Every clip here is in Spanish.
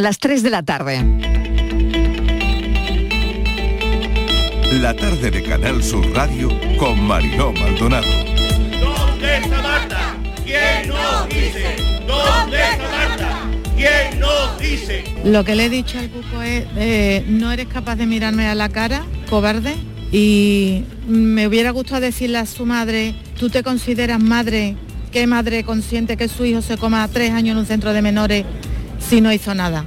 Las 3 de la tarde. La tarde de Canal Sur Radio con Mariló Maldonado. ¿Dónde está Marta? ¿Quién nos dice? ¿Dónde está Marta? ¿Quién nos dice? Lo que le he dicho al cuco es, eh, no eres capaz de mirarme a la cara, cobarde, y me hubiera gustado decirle a su madre, tú te consideras madre, qué madre consciente que su hijo se coma tres años en un centro de menores si no hizo nada.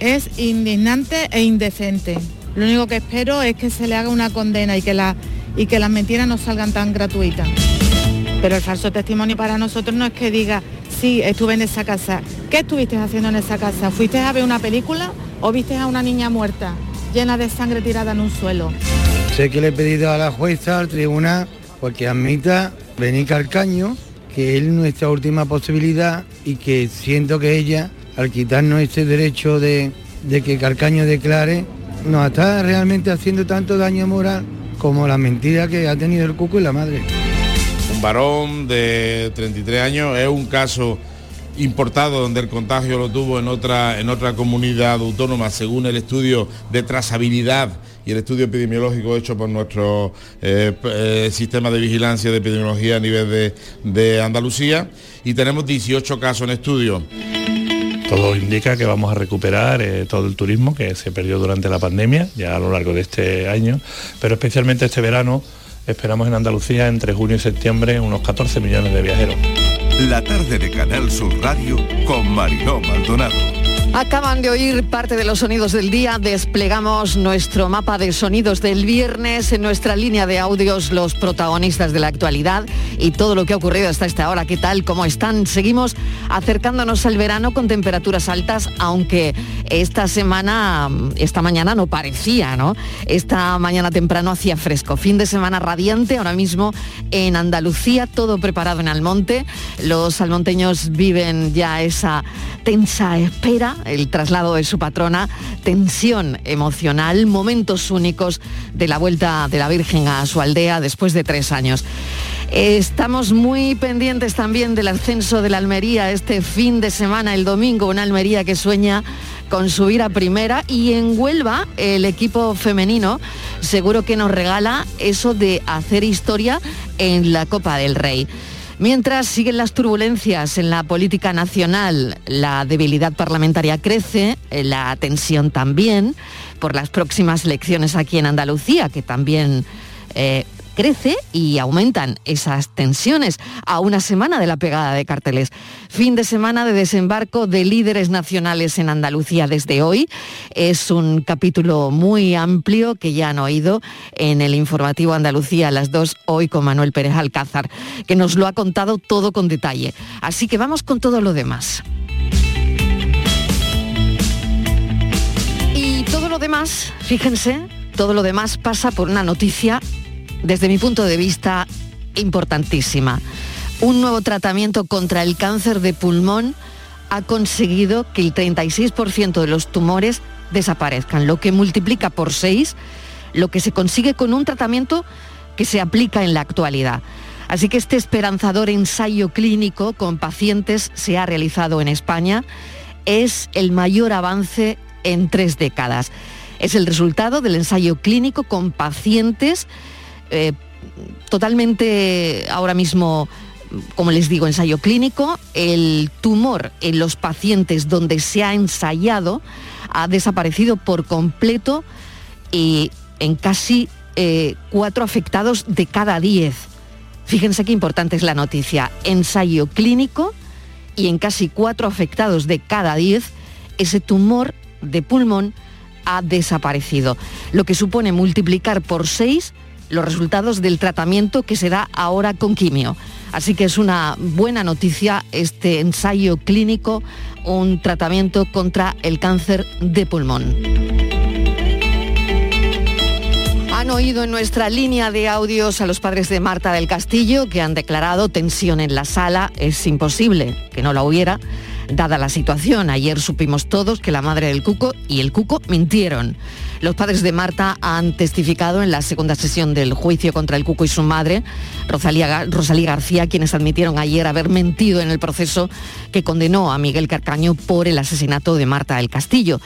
Es indignante e indecente. Lo único que espero es que se le haga una condena y que, la, y que las mentiras no salgan tan gratuitas. Pero el falso testimonio para nosotros no es que diga, sí, estuve en esa casa. ¿Qué estuviste haciendo en esa casa? ¿Fuiste a ver una película o viste a una niña muerta, llena de sangre tirada en un suelo? Sé que le he pedido a la jueza, al tribunal, porque admita venir Calcaño, que es nuestra última posibilidad y que siento que ella, al quitarnos este derecho de, que Calcaño declare, nos está realmente haciendo tanto daño moral como la mentira que ha tenido el cuco y la madre. Un varón de 33 años es un caso importado donde el contagio lo tuvo en otra, en otra comunidad autónoma según el estudio de trazabilidad y el estudio epidemiológico hecho por nuestro eh, eh, sistema de vigilancia de epidemiología a nivel de, de Andalucía y tenemos 18 casos en estudio. Todo indica que vamos a recuperar eh, todo el turismo que se perdió durante la pandemia, ya a lo largo de este año, pero especialmente este verano esperamos en Andalucía entre junio y septiembre unos 14 millones de viajeros. La tarde de Canal Sur Radio con Mariló Maldonado. Acaban de oír parte de los sonidos del día. Desplegamos nuestro mapa de sonidos del viernes en nuestra línea de audios, los protagonistas de la actualidad y todo lo que ha ocurrido hasta esta hora. ¿Qué tal? ¿Cómo están? Seguimos acercándonos al verano con temperaturas altas, aunque esta semana, esta mañana no parecía, ¿no? Esta mañana temprano hacía fresco. Fin de semana radiante ahora mismo en Andalucía, todo preparado en Almonte. Los almonteños viven ya esa tensa espera el traslado de su patrona, tensión emocional, momentos únicos de la vuelta de la Virgen a su aldea después de tres años. Estamos muy pendientes también del ascenso de la Almería este fin de semana, el domingo, una Almería que sueña con subir a primera y en Huelva el equipo femenino seguro que nos regala eso de hacer historia en la Copa del Rey. Mientras siguen las turbulencias en la política nacional, la debilidad parlamentaria crece, eh, la tensión también, por las próximas elecciones aquí en Andalucía, que también eh, crece y aumentan esas tensiones a una semana de la pegada de carteles. Fin de semana de desembarco de líderes nacionales en Andalucía desde hoy. Es un capítulo muy amplio que ya han oído en el informativo Andalucía a las 2 hoy con Manuel Pérez Alcázar, que nos lo ha contado todo con detalle. Así que vamos con todo lo demás. Y todo lo demás, fíjense, todo lo demás pasa por una noticia desde mi punto de vista, importantísima. Un nuevo tratamiento contra el cáncer de pulmón ha conseguido que el 36% de los tumores desaparezcan, lo que multiplica por 6 lo que se consigue con un tratamiento que se aplica en la actualidad. Así que este esperanzador ensayo clínico con pacientes se ha realizado en España. Es el mayor avance en tres décadas. Es el resultado del ensayo clínico con pacientes eh, totalmente ahora mismo, como les digo, ensayo clínico. El tumor en los pacientes donde se ha ensayado ha desaparecido por completo y en casi eh, cuatro afectados de cada diez. Fíjense qué importante es la noticia. Ensayo clínico y en casi cuatro afectados de cada diez, ese tumor de pulmón ha desaparecido, lo que supone multiplicar por seis los resultados del tratamiento que se da ahora con quimio. Así que es una buena noticia este ensayo clínico, un tratamiento contra el cáncer de pulmón. Han oído en nuestra línea de audios a los padres de Marta del Castillo que han declarado tensión en la sala. Es imposible que no la hubiera. Dada la situación. Ayer supimos todos que la madre del Cuco y el Cuco mintieron. Los padres de Marta han testificado en la segunda sesión del juicio contra el Cuco y su madre, Rosalía, García, quienes admitieron ayer haber mentido en el proceso que condenó a Miguel Carcaño por el asesinato de Marta del Castillo.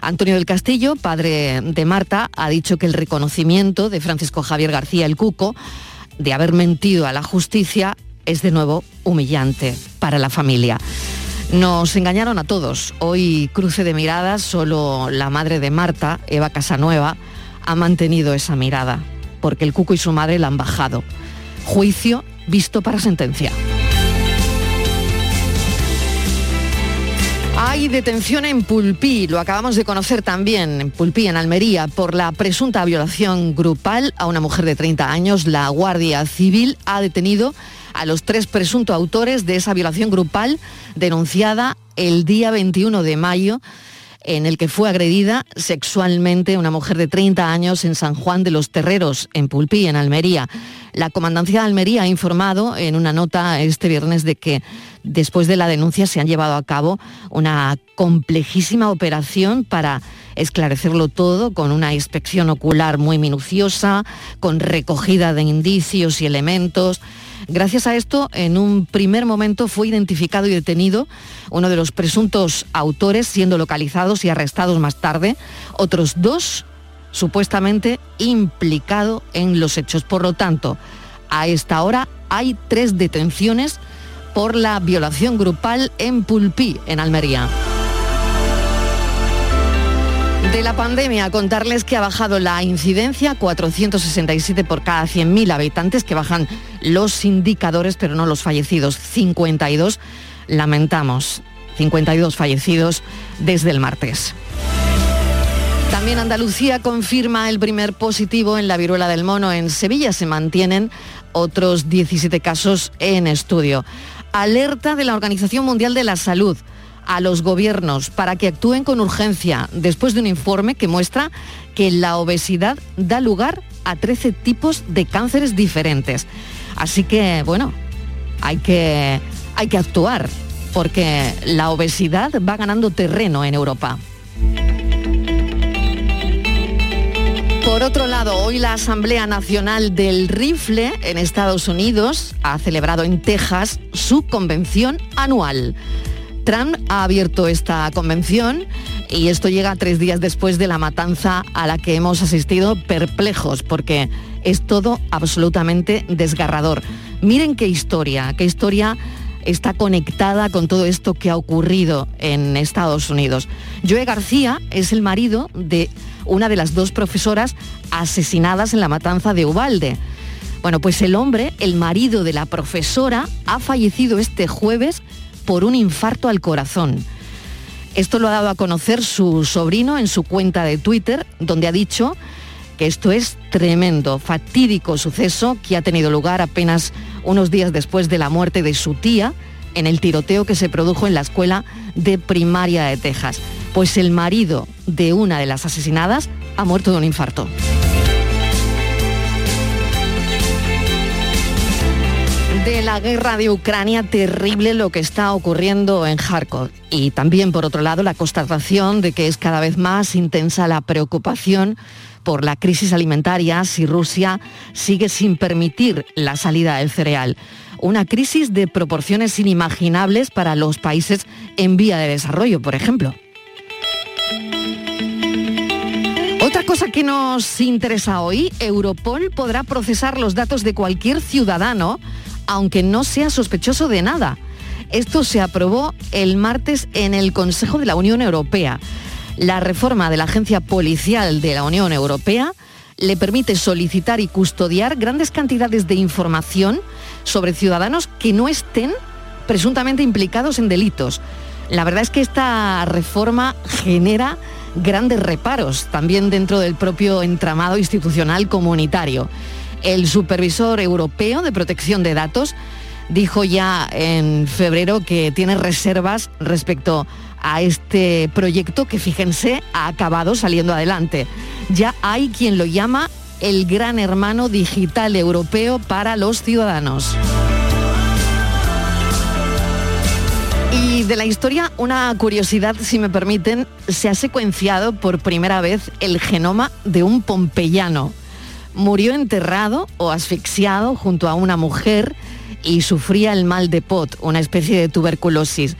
Antonio del Castillo, padre de Marta, ha dicho que el reconocimiento de Francisco Javier García el Cuco de haber mentido a la justicia es de nuevo humillante para la familia. Nos engañaron a todos. Hoy cruce de miradas, solo la madre de Marta, Eva Casanueva, ha mantenido esa mirada, porque el Cuco y su madre la han bajado. Juicio visto para sentencia. Hay detención en Pulpí, lo acabamos de conocer también, en Pulpí, en Almería, por la presunta violación grupal a una mujer de 30 años. La Guardia Civil ha detenido a los tres presuntos autores de esa violación grupal denunciada el día 21 de mayo en el que fue agredida sexualmente una mujer de 30 años en San Juan de los Terreros, en Pulpí, en Almería. La Comandancia de Almería ha informado en una nota este viernes de que después de la denuncia se han llevado a cabo una complejísima operación para esclarecerlo todo con una inspección ocular muy minuciosa, con recogida de indicios y elementos Gracias a esto, en un primer momento fue identificado y detenido uno de los presuntos autores, siendo localizados y arrestados más tarde, otros dos supuestamente implicados en los hechos. Por lo tanto, a esta hora hay tres detenciones por la violación grupal en Pulpí, en Almería. De la pandemia, contarles que ha bajado la incidencia, 467 por cada 100.000 habitantes, que bajan los indicadores, pero no los fallecidos, 52. Lamentamos, 52 fallecidos desde el martes. También Andalucía confirma el primer positivo en la viruela del mono. En Sevilla se mantienen otros 17 casos en estudio. Alerta de la Organización Mundial de la Salud a los gobiernos para que actúen con urgencia después de un informe que muestra que la obesidad da lugar a 13 tipos de cánceres diferentes. Así que, bueno, hay que, hay que actuar porque la obesidad va ganando terreno en Europa. Por otro lado, hoy la Asamblea Nacional del Rifle en Estados Unidos ha celebrado en Texas su convención anual. Trump ha abierto esta convención y esto llega tres días después de la matanza a la que hemos asistido perplejos porque es todo absolutamente desgarrador. Miren qué historia, qué historia está conectada con todo esto que ha ocurrido en Estados Unidos. Joe García es el marido de una de las dos profesoras asesinadas en la matanza de Ubalde. Bueno, pues el hombre, el marido de la profesora, ha fallecido este jueves por un infarto al corazón. Esto lo ha dado a conocer su sobrino en su cuenta de Twitter, donde ha dicho que esto es tremendo, fatídico suceso que ha tenido lugar apenas unos días después de la muerte de su tía en el tiroteo que se produjo en la escuela de primaria de Texas. Pues el marido de una de las asesinadas ha muerto de un infarto. De la guerra de Ucrania, terrible lo que está ocurriendo en Kharkov. Y también, por otro lado, la constatación de que es cada vez más intensa la preocupación por la crisis alimentaria si Rusia sigue sin permitir la salida del cereal. Una crisis de proporciones inimaginables para los países en vía de desarrollo, por ejemplo. Otra cosa que nos interesa hoy, Europol podrá procesar los datos de cualquier ciudadano aunque no sea sospechoso de nada. Esto se aprobó el martes en el Consejo de la Unión Europea. La reforma de la Agencia Policial de la Unión Europea le permite solicitar y custodiar grandes cantidades de información sobre ciudadanos que no estén presuntamente implicados en delitos. La verdad es que esta reforma genera grandes reparos también dentro del propio entramado institucional comunitario. El supervisor europeo de protección de datos dijo ya en febrero que tiene reservas respecto a este proyecto que, fíjense, ha acabado saliendo adelante. Ya hay quien lo llama el gran hermano digital europeo para los ciudadanos. Y de la historia, una curiosidad, si me permiten, se ha secuenciado por primera vez el genoma de un pompeyano. Murió enterrado o asfixiado junto a una mujer y sufría el mal de Pot, una especie de tuberculosis.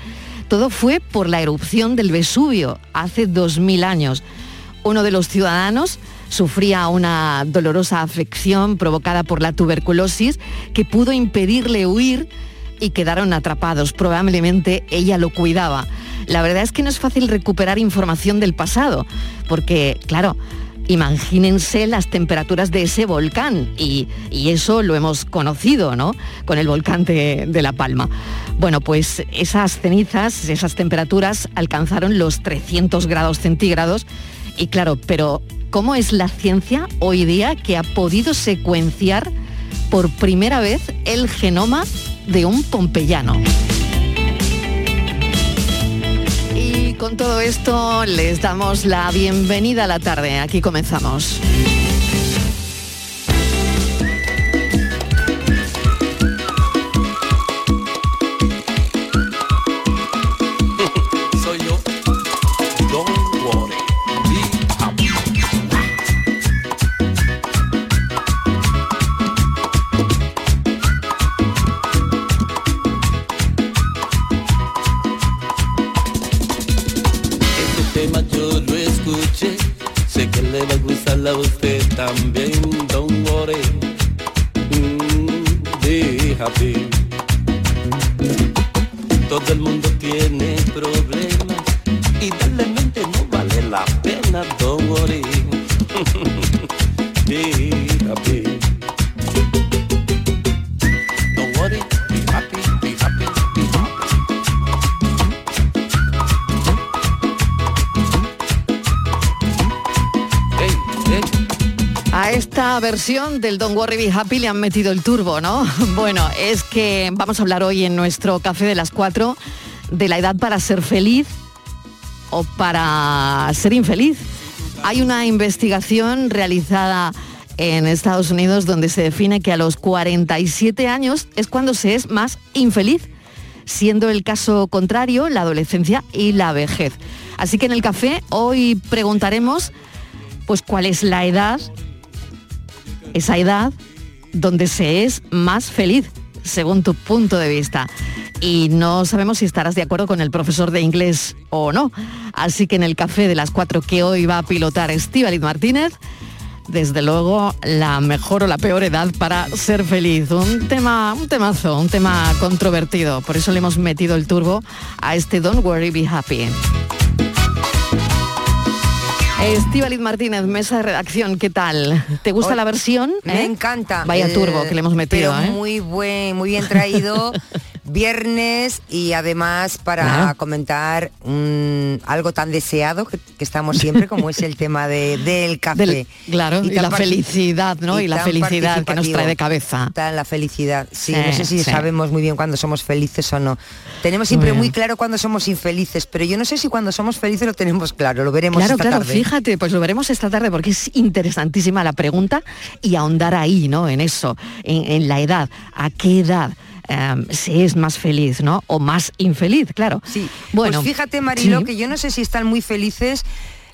Todo fue por la erupción del Vesubio hace 2000 años. Uno de los ciudadanos sufría una dolorosa afección provocada por la tuberculosis que pudo impedirle huir y quedaron atrapados. Probablemente ella lo cuidaba. La verdad es que no es fácil recuperar información del pasado, porque, claro, imagínense las temperaturas de ese volcán y, eso lo hemos conocido, ¿no? Con el volcán de, de, La Palma. Bueno, pues esas cenizas, esas temperaturas alcanzaron los 300 grados centígrados y claro, pero ¿cómo es la ciencia hoy día que ha podido secuenciar por primera vez el genoma de un pompeyano. Con todo esto les damos la bienvenida a la tarde. Aquí comenzamos. tema yo lo escuché, sé que le va a gustar a usted también, Don More. Mm, déjate. Todo el mundo tiene problemas y darle mente no vale la pena, Don More. versión del Don't Worry Be Happy le han metido el turbo, ¿no? Bueno, es que vamos a hablar hoy en nuestro café de las cuatro de la edad para ser feliz o para ser infeliz. Hay una investigación realizada en Estados Unidos donde se define que a los 47 años es cuando se es más infeliz, siendo el caso contrario la adolescencia y la vejez. Así que en el café hoy preguntaremos pues cuál es la edad esa edad donde se es más feliz, según tu punto de vista. Y no sabemos si estarás de acuerdo con el profesor de inglés o no. Así que en el café de las cuatro que hoy va a pilotar Estíbaliz Martínez, desde luego la mejor o la peor edad para ser feliz. Un tema, un temazo, un tema controvertido. Por eso le hemos metido el turbo a este Don't Worry, Be Happy. Estíbaliz Martínez, mesa de redacción, ¿qué tal? ¿Te gusta la versión? Me encanta. Vaya turbo que le hemos metido. Pero ¿eh? muy buen, muy bien traído. viernes y además para comentar algo tan deseado que, estamos siempre como es el tema de, del café. claro, y, la felicidad, ¿no? Y, la felicidad que nos trae de cabeza. la felicidad, sí, no sé si sabemos muy bien cuando somos felices o no. Tenemos siempre muy, claro cuando somos infelices, pero yo no sé si cuando somos felices lo tenemos claro, lo veremos claro, esta claro, tarde. fíjate, pues lo veremos esta tarde porque es interesantísima la pregunta y ahondar ahí, ¿no? En eso, en, en la edad, a qué edad Em, se es más feliz, ¿no? O más infeliz, claro. Sí. Bueno, pues fíjate, Marilo, que yo no sé si están muy felices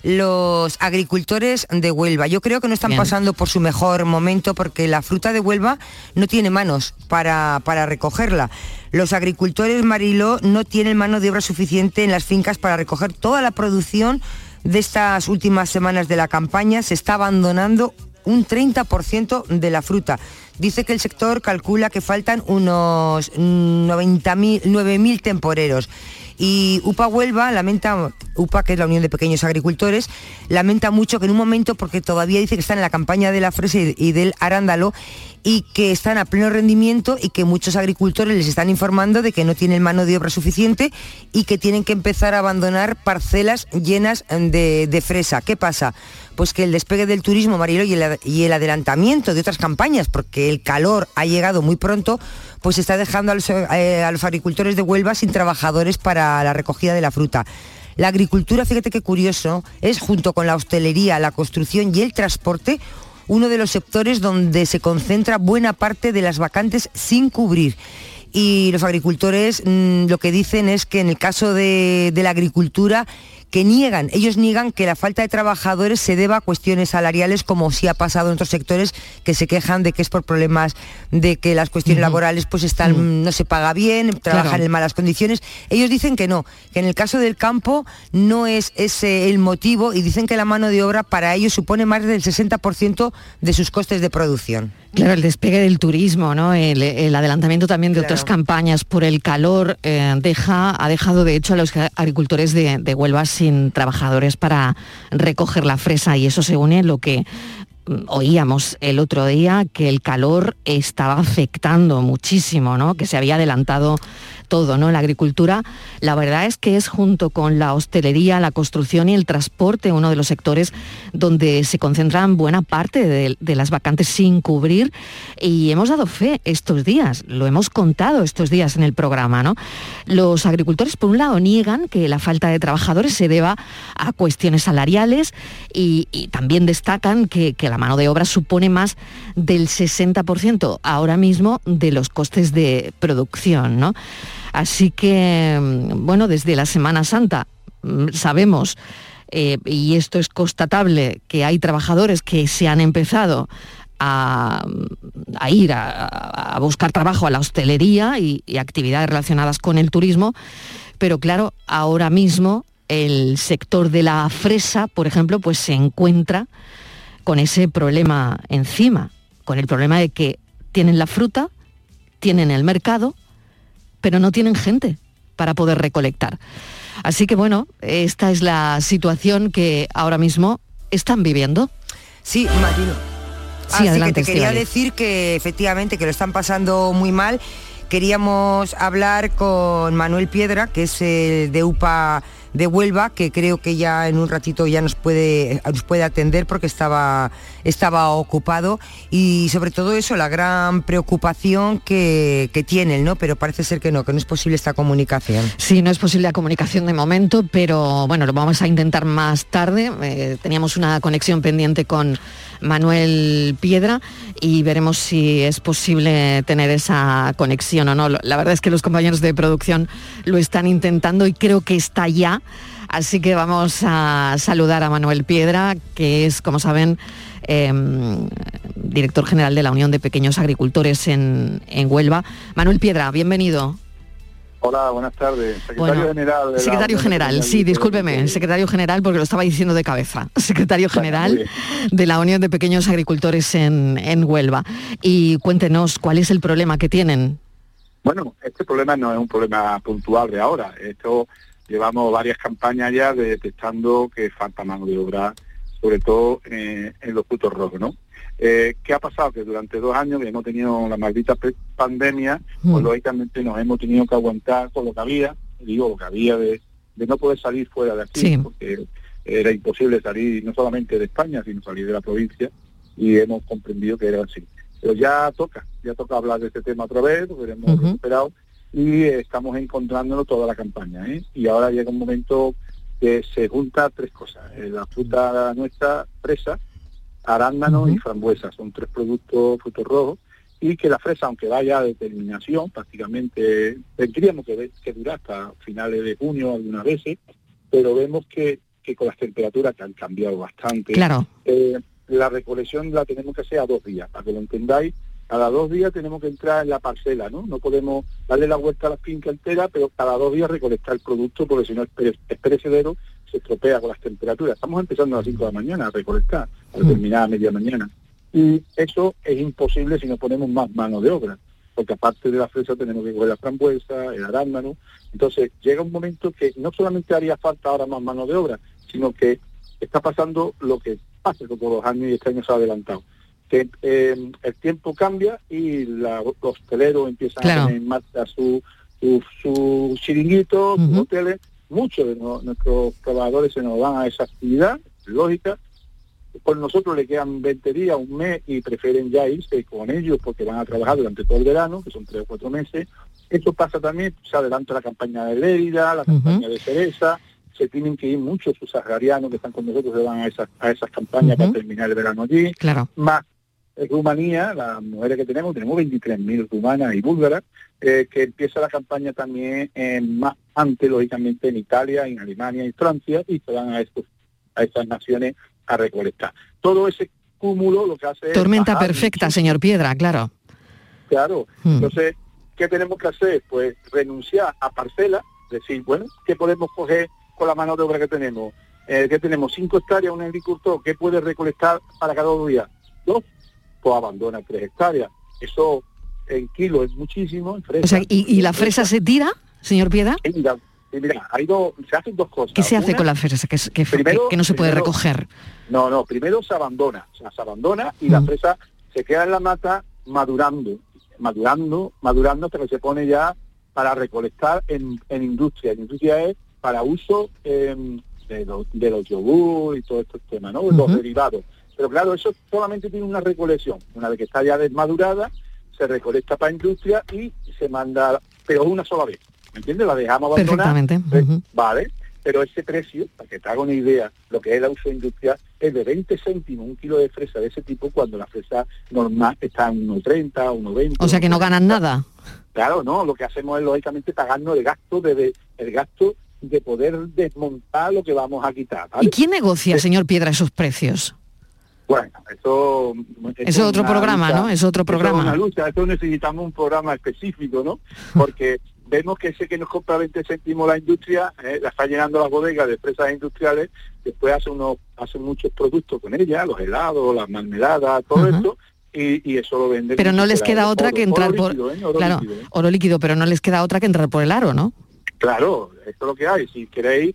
los agricultores de Huelva. Yo creo que no están pasando por su mejor momento porque la fruta de Huelva no tiene manos para, para recogerla. Los agricultores Mariló no tienen mano de obra suficiente en las fincas para recoger toda la producción de estas últimas semanas de la campaña. Se está abandonando un 30% de la fruta. Dice que el sector calcula que faltan unos 9.000 temporeros. Y UPA Huelva lamenta, UPA que es la Unión de Pequeños Agricultores, lamenta mucho que en un momento, porque todavía dice que están en la campaña de la fresa y del arándalo, y que están a pleno rendimiento y que muchos agricultores les están informando de que no tienen mano de obra suficiente y que tienen que empezar a abandonar parcelas llenas de, de fresa. ¿Qué pasa? Pues que el despegue del turismo, Marilo, y el, adelantamiento de otras campañas, porque el calor ha llegado muy pronto, pues está dejando eh, a los, agricultores de Huelva sin trabajadores para la recogida de la fruta. La agricultura, fíjate qué curioso, es junto con la hostelería, la construcción y el transporte uno de los sectores donde se concentra buena parte de las vacantes sin cubrir. y los agricultores mm, lo que dicen es que en el caso de, de la agricultura que niegan, ellos niegan que la falta de trabajadores se deba a cuestiones salariales como sí ha pasado en otros sectores que se quejan de que es por problemas de que las cuestiones laborales pues están, no se paga bien, trabajan en malas condiciones. Ellos dicen que no, que en el caso del campo no es ese el motivo y dicen que la mano de obra para ellos supone más del 60% de sus costes de producción. Claro, el despegue del turismo, ¿no? el, adelantamiento también de otras campañas por el calor eh, deja, ha dejado de hecho a los agricultores de, de Huelva sin trabajadores para recoger la fresa y eso se une a lo que mm, oíamos el otro día que el calor estaba afectando muchísimo, ¿no? Que se había adelantado todo, ¿no? La agricultura, la verdad es que es junto con la hostelería, la construcción y el transporte uno de los sectores donde se concentran buena parte de, las vacantes sin cubrir y hemos dado fe estos días, lo hemos contado estos días en el programa, ¿no? Los agricultores, por un lado, niegan que la falta de trabajadores se deba a cuestiones salariales y, también destacan que, que la mano de obra supone más del 60% ahora mismo de los costes de producción, ¿no? Así que, mm, bueno, desde la Semana Santa mm, sabemos, eh, y esto es constatable, que hay trabajadores que se han empezado a, mm, ir a, buscar trabajo a la hostelería y, actividades relacionadas con el turismo, pero claro, ahora mismo el sector de la fresa, por ejemplo, pues se encuentra con ese problema encima, con el problema de que tienen la fruta, tienen el mercado, pero no tienen gente para poder recolectar. Así que bueno, esta es la situación que ahora mismo están viviendo. Sí, Marino. Sí, Así que te quería decir que efectivamente que lo están pasando muy mal. Queríamos hablar con Manuel Piedra, que es el de UPA de Huelva, que creo que ya en un ratito ya nos puede, nos puede atender porque estaba, estaba ocupado. Y sobre todo eso, la gran preocupación que, que tienen, ¿no? Pero parece ser que no, que no es posible esta comunicación. Sí, no es posible la comunicación de momento, pero bueno, lo vamos a intentar más tarde. Eh, teníamos una conexión pendiente con Manuel Piedra y veremos si es posible tener esa conexión o no. La verdad es que los compañeros de producción lo están intentando y creo que está ya. Así que vamos a saludar a Manuel Piedra, que es, como saben, em, director general de la Unión de Pequeños Agricultores en, en Huelva. Manuel Piedra, bienvenido. Hola, buenas tardes. Secretario General. secretario General, sí, discúlpeme, secretario General porque lo estaba diciendo de cabeza. Secretario General de la Unión de Pequeños Agricultores en, en Huelva. Y cuéntenos cuál es el problema que tienen. Bueno, este problema no es un problema puntual de ahora. Esto llevamos varias campañas ya detectando que falta mano de obra, sobre todo eh, en los frutos rojos, ¿no? Eh, ¿Qué ha pasado? Que durante dos años que hemos tenido la maldita pandemia, pues mm. lógicamente nos hemos tenido que aguantar con lo que había, digo, lo que había de, no poder salir fuera de aquí, porque era imposible salir no solamente de España, sino salir de la provincia, y hemos comprendido que era así. Pero ya toca, ya toca hablar de este tema otra vez, lo hemos recuperado, y estamos encontrándolo toda la campaña. ¿eh? Y ahora llega un momento que se junta tres cosas. Eh, la fruta nuestra, fresa, arándano y frambuesa. Son tres productos frutos rojos y que la fresa, aunque vaya a determinación, prácticamente tendríamos que, que durar hasta finales de junio algunas veces, pero vemos que, que con las temperaturas que han cambiado bastante, claro. Eh, la recolección la tenemos que hacer a dos días, para que lo entendáis, cada dos días tenemos que entrar en la parcela, ¿no? No podemos darle la vuelta a la finca entera, pero cada dos días recolectar el producto, porque si no es, perecedero, se estropea con las temperaturas. Estamos empezando a las 5 de la mañana a recolectar, al mm. terminar a media mañana. Y eso es imposible si no ponemos más mano de obra, porque aparte de la fresa tenemos que coger la frambuesa, el arándano. Entonces llega un momento que no solamente haría falta ahora más mano de obra, sino que está pasando lo que hace con los años y este año se ha adelantado que em, el tiempo cambia y la, los hosteleros empiezan a poner en marcha su, su, su chiringuito, sus hoteles. Muchos de nuestros trabajadores se nos van a esa actividad, lógica. Con nosotros le quedan 20 días, un mes y prefieren ya irse con ellos porque van a trabajar durante todo el verano, que son tres o cuatro meses. Esto pasa también, se adelanta la campaña de Lérida, la campaña de Cereza, se tienen que ir muchos sus que están con nosotros, se van a esas, a esas campañas para terminar el verano allí. Claro. Más Rumanía, las mujeres que tenemos, tenemos 23.000 rumanas y búlgaras, eh, que empieza la campaña también en más antes, lógicamente, en Italia, en Alemania y Francia, y se van a, estos, a estas naciones a recolectar. Todo ese cúmulo lo que hace Tormenta perfecta, señor Piedra, claro. Claro. Hmm. Entonces, ¿qué tenemos que hacer? Pues renunciar a parcelas, decir, bueno, ¿qué podemos coger con la mano de obra que tenemos? Eh, que tenemos cinco hectáreas, un agricultor, ¿qué puede recolectar para cada dos días? Dos, pues abandona tres hectáreas. Eso en kilo es muchísimo. En fresa, o sea, ¿y, la fresa se tira, señor Piedra? mira, mira, hay dos, se hacen dos cosas. ¿Qué se hace con la fresa que, que, no se puede recoger? No, no, primero se abandona, o sea, se abandona y la mm. fresa se queda en la mata madurando, madurando, madurando hasta que se pone ya para recolectar en, en industria. En industria es para uso em, de, los, de los yogur y todo estos temas, ¿no? Los derivados. Pero claro, eso solamente tiene una recolección. Una vez que está ya desmadurada, se recolecta para industria y se manda, pero una sola vez. ¿Me entiendes? La dejamos abandonada. Perfectamente. Vale. Pero ese precio, para que te haga una idea, lo que es el uso industrial, es de 20 céntimos un kilo de fresa de ese tipo cuando la fresa normal está en 1,30, 1,20. O sea que no ganan nada. Claro, no, lo que hacemos es lógicamente pagarnos el gasto de, el gasto de poder desmontar lo que vamos a quitar. ¿Y quién negocia, señor Piedra, esos precios? Bueno, eso... Es otro programa, ¿no? Es otro programa. Eso es una lucha, eso necesitamos un programa específico, ¿no? Porque vemos que ese que nos compra 20 céntimos la industria, eh, la está llenando las bodegas de empresas industriales, después hace unos hace muchos productos con ella, los helados, las mermeladas, todo esto, y, eso lo vende. Pero no les queda otra que entrar por... ¿eh? claro, líquido, ¿eh? oro líquido, pero no les queda otra que entrar por el aro, ¿no? Claro, esto es lo que hay. Si queréis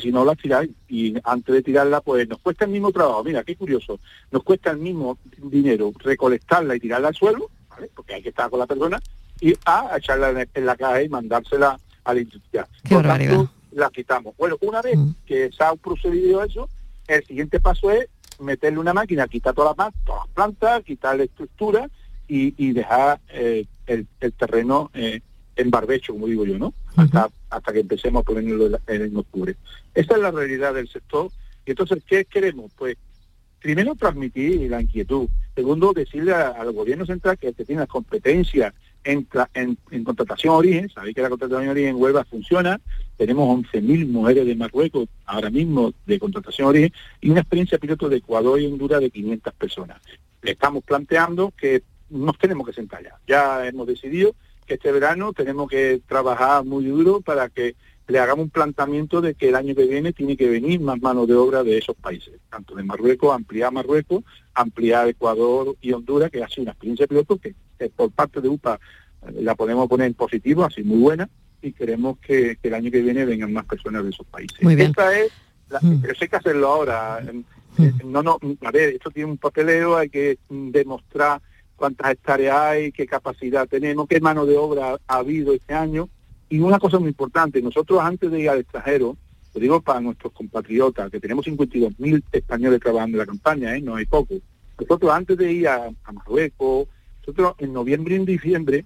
si no la tiráis y antes de tirarla pues nos cuesta el mismo trabajo, mira qué curioso, nos cuesta el mismo dinero recolectarla y tirarla al suelo, porque hay que estar con la persona, y a echarla en la caja y mandársela a la industria. Qué Por tanto, la quitamos. Bueno, una vez mm. que se ha procedido eso, el siguiente paso es meterle una máquina, quitar todas las, todas las plantas, quitar la estructura y, dejar eh, el, terreno eh, en barbecho, como digo yo, ¿no? Hasta, hasta que empecemos a ponerlo en octubre. Esta es la realidad del sector. Y entonces, ¿qué queremos? Pues, primero, transmitir la inquietud. Segundo, decirle al gobierno central que tiene las competencias en, en, contratación origen. Sabéis que la contratación origen en Huelva funciona. Tenemos 11.000 mujeres de Marruecos ahora mismo de contratación origen y una experiencia piloto de Ecuador y Honduras de 500 personas. Le estamos planteando que nos tenemos que sentar ya. Ya hemos decidido que este verano tenemos que trabajar muy duro para que le hagamos un planteamiento de que el año que viene tiene que venir más mano de obra de esos países, tanto de Marruecos, ampliar Marruecos, ampliar Ecuador y Honduras, que ha sido una experiencia piloto que, por parte de UPA eh, la podemos poner en positivo, así muy buena, y queremos que, el año que viene vengan más personas de esos países. Muy bien. Esta es mm. Pero hay que hacerlo ahora. Mm. No, no, a ver, esto tiene un papeleo, hay que demostrar cuántas hectáreas hay, qué capacidad tenemos, qué mano de obra ha habido este año. Y una cosa muy importante, nosotros antes de ir al extranjero, lo digo para nuestros compatriotas, que tenemos 52.000 españoles trabajando en la campaña, ¿eh? no hay poco. Nosotros antes de ir a, Marruecos, nosotros en noviembre y en diciembre,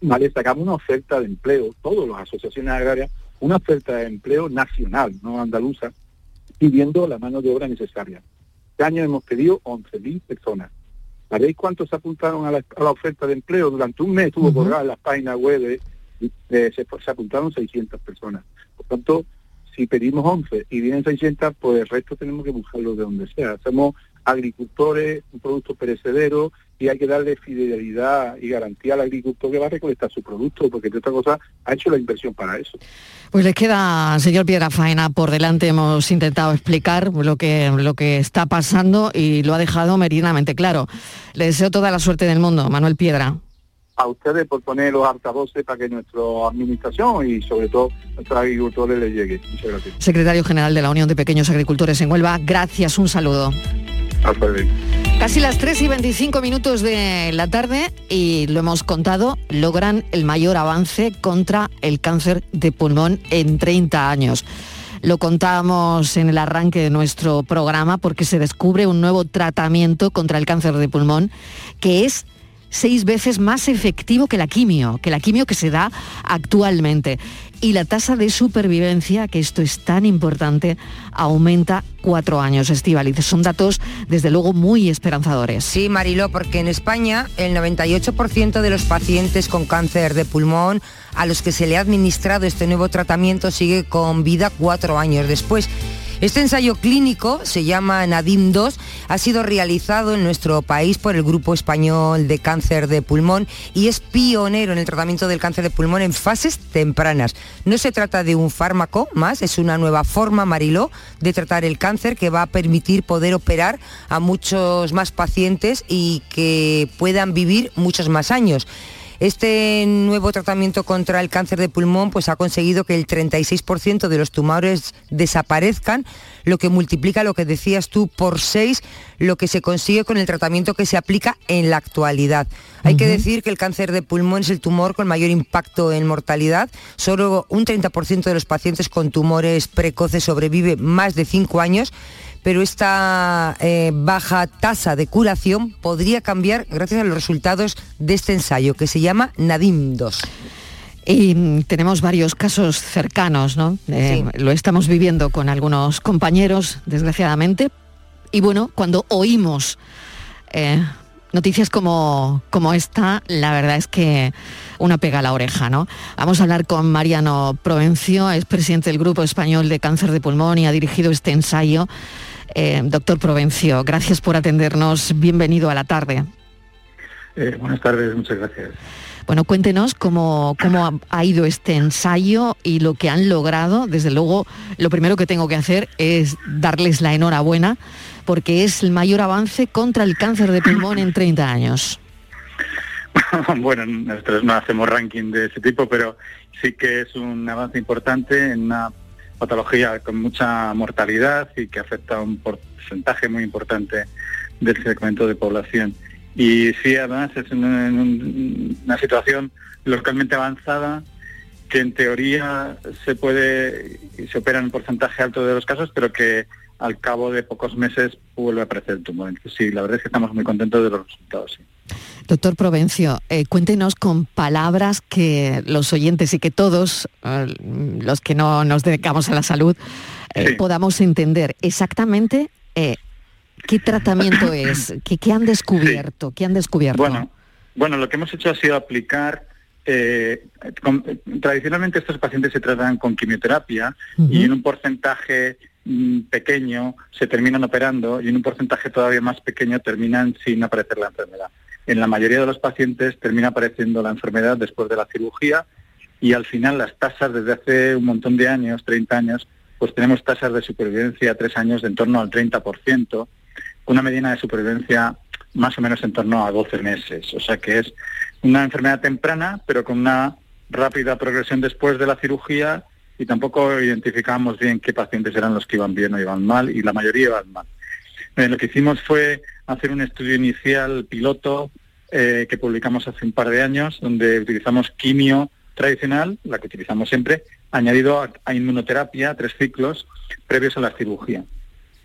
¿vale? sacamos una oferta de empleo, todas las asociaciones agrarias, una oferta de empleo nacional, no andaluza, pidiendo la mano de obra necesaria. Este año hemos pedido 11.000 personas. ¿Sabéis cuántos se apuntaron a la, oferta de empleo? Durante un mes estuvo uh en las páginas web, de, se, apuntaron 600 personas. Por tanto, si pedimos 11 y vienen 600, pues el resto tenemos que buscarlo de donde sea. Somos agricultores, un producto perecedero y hay que darle fidelidad y garantía al agricultor que va a recolectar su producto, porque de otra cosa ha hecho la inversión para eso. Pues les queda, señor Piedra Faena, por delante hemos intentado explicar lo que, lo que está pasando y lo ha dejado meridianamente claro. Le deseo toda la suerte del mundo, Manuel Piedra a ustedes por poner los altavoces para que nuestra administración y sobre todo nuestros agricultores les llegue. Muchas gracias. Secretario General de la Unión de Pequeños Agricultores en Huelva, gracias, un saludo. Casi las 3 y 25 minutos de la tarde y lo hemos contado, logran el mayor avance contra el cáncer de pulmón en 30 años. Lo contábamos en el arranque de nuestro programa porque se descubre un nuevo tratamiento contra el cáncer de pulmón que es seis veces más efectivo que la quimio, que la quimio que se da actualmente. y la tasa de supervivencia, que esto es tan importante, aumenta cuatro años. Estivaliz, son datos desde luego muy esperanzadores. Sí, Mariló, porque en España el 98% de los pacientes con cáncer de pulmón a los que se le ha administrado este nuevo tratamiento sigue con vida cuatro años después. Este ensayo clínico se llama Nadim 2, ha sido realizado en nuestro país por el Grupo Español de Cáncer de Pulmón y es pionero en el tratamiento del cáncer de pulmón en fases tempranas. No se trata de un fármaco más, es una nueva forma, Mariló, de tratar el cáncer que va a permitir poder operar a muchos más pacientes y que puedan vivir muchos más años. Este nuevo tratamiento contra el cáncer de pulmón pues, ha conseguido que el 36% de los tumores desaparezcan, lo que multiplica lo que decías tú por 6 lo que se consigue con el tratamiento que se aplica en la actualidad. Hay que decir que el cáncer de pulmón es el tumor con mayor impacto en mortalidad. Solo un 30% de los pacientes con tumores precoces sobrevive más de 5 años pero esta eh, baja tasa de curación podría cambiar gracias a los resultados de este ensayo que se llama Nadim 2. Y mm, tenemos varios casos cercanos, ¿no? Eh, lo estamos viviendo con algunos compañeros, desgraciadamente. Y bueno, cuando oímos eh, noticias como, como esta, la verdad es que una pega a la oreja, ¿no? Vamos a hablar con Mariano Provencio, es presidente del Grupo Español de Cáncer de Pulmón y ha dirigido este ensayo eh, doctor Provencio, gracias por atendernos. Bienvenido a la tarde. Eh, buenas tardes, muchas gracias. Bueno, cuéntenos cómo, cómo ha ido este ensayo y lo que han logrado. Desde luego, lo primero que tengo que hacer es darles la enhorabuena porque es el mayor avance contra el cáncer de pulmón en 30 años. bueno, nosotros no hacemos ranking de ese tipo, pero sí que es un avance importante en una patología con mucha mortalidad y que afecta a un porcentaje muy importante del segmento de población. Y sí, además es una, una situación localmente avanzada que en teoría se puede y se opera en un porcentaje alto de los casos, pero que al cabo de pocos meses vuelve a aparecer el tumor. Entonces, sí, la verdad es que estamos muy contentos de los resultados. Doctor Provencio, eh, cuéntenos con palabras que los oyentes y que todos eh, los que no nos dedicamos a la salud eh, podamos entender exactamente qué tratamiento es, qué, han descubierto, qué han descubierto. Bueno, bueno, lo que hemos hecho ha sido aplicar tradicionalmente estos pacientes se tratan con quimioterapia y en un porcentaje pequeño se terminan operando y en un porcentaje todavía más pequeño terminan sin aparecer la enfermedad en la mayoría de los pacientes termina apareciendo la enfermedad después de la cirugía y al final las tasas desde hace un montón de años, 30 años, pues tenemos tasas de supervivencia a tres años de en torno al 30%, una medida de supervivencia más o menos en torno a 12 meses. O sea que es una enfermedad temprana, pero con una rápida progresión después de la cirugía y tampoco identificamos bien qué pacientes eran los que iban bien o iban mal y la mayoría iban mal. Eh, lo que hicimos fue hacer un estudio inicial piloto eh, que publicamos hace un par de años, donde utilizamos quimio tradicional, la que utilizamos siempre, añadido a, inmunoterapia, tres ciclos, previos a la cirugía.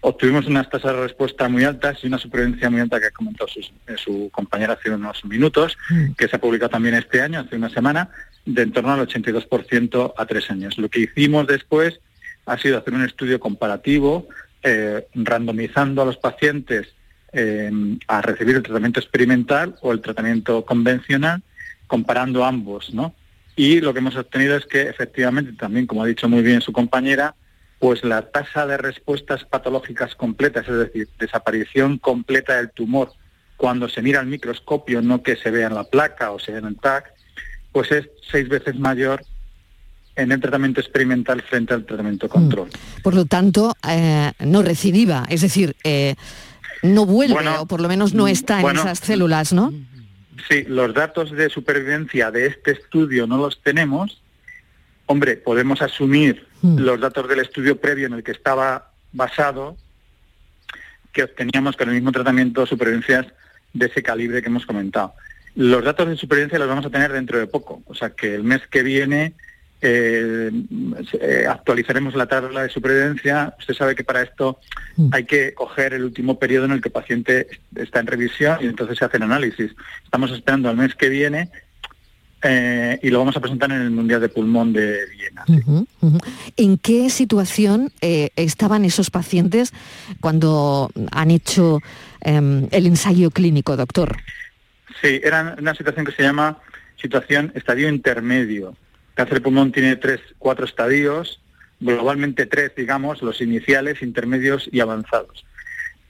Obtuvimos unas tasas de respuesta muy altas y una supervivencia muy alta que ha comentado su, eh, su compañera hace unos minutos, mm. que se ha publicado también este año, hace una semana, de en torno al 82% a tres años. Lo que hicimos después ha sido hacer un estudio comparativo eh, randomizando a los pacientes eh, a recibir el tratamiento experimental o el tratamiento convencional, comparando ambos, ¿no? Y lo que hemos obtenido es que efectivamente, también como ha dicho muy bien su compañera, pues la tasa de respuestas patológicas completas, es decir, desaparición completa del tumor cuando se mira al microscopio, no que se vea en la placa o se vea en el TAC, pues es seis veces mayor en el tratamiento experimental frente al tratamiento mm. control. Por lo tanto, eh, no recidiva, es decir, eh, no vuelve o por lo menos no está en esas células, ¿no? Sí, los datos de supervivencia de este estudio no los tenemos. Hombre, podemos asumir mm. los datos del estudio previo en el que estaba basado, que obteníamos con el mismo tratamiento supervivencias de ese calibre que hemos comentado. Los datos de supervivencia los vamos a tener dentro de poco, o sea que el mes que viene eh, eh, actualizaremos la tabla de supervivencia. Usted sabe que para esto mm. hay que coger el último periodo en el que el paciente está en revisión y entonces se hacen análisis. Estamos esperando al mes que viene eh, y lo vamos a presentar en el Mundial de Pulmón de Viena. ¿En qué situación eh, estaban esos pacientes cuando han hecho em, el ensayo clínico, doctor? Sí, era una situación que se llama situación estadio intermedio. Cáncer de pulmón tiene tres, cuatro estadios, globalmente tres, digamos, los iniciales, intermedios y avanzados.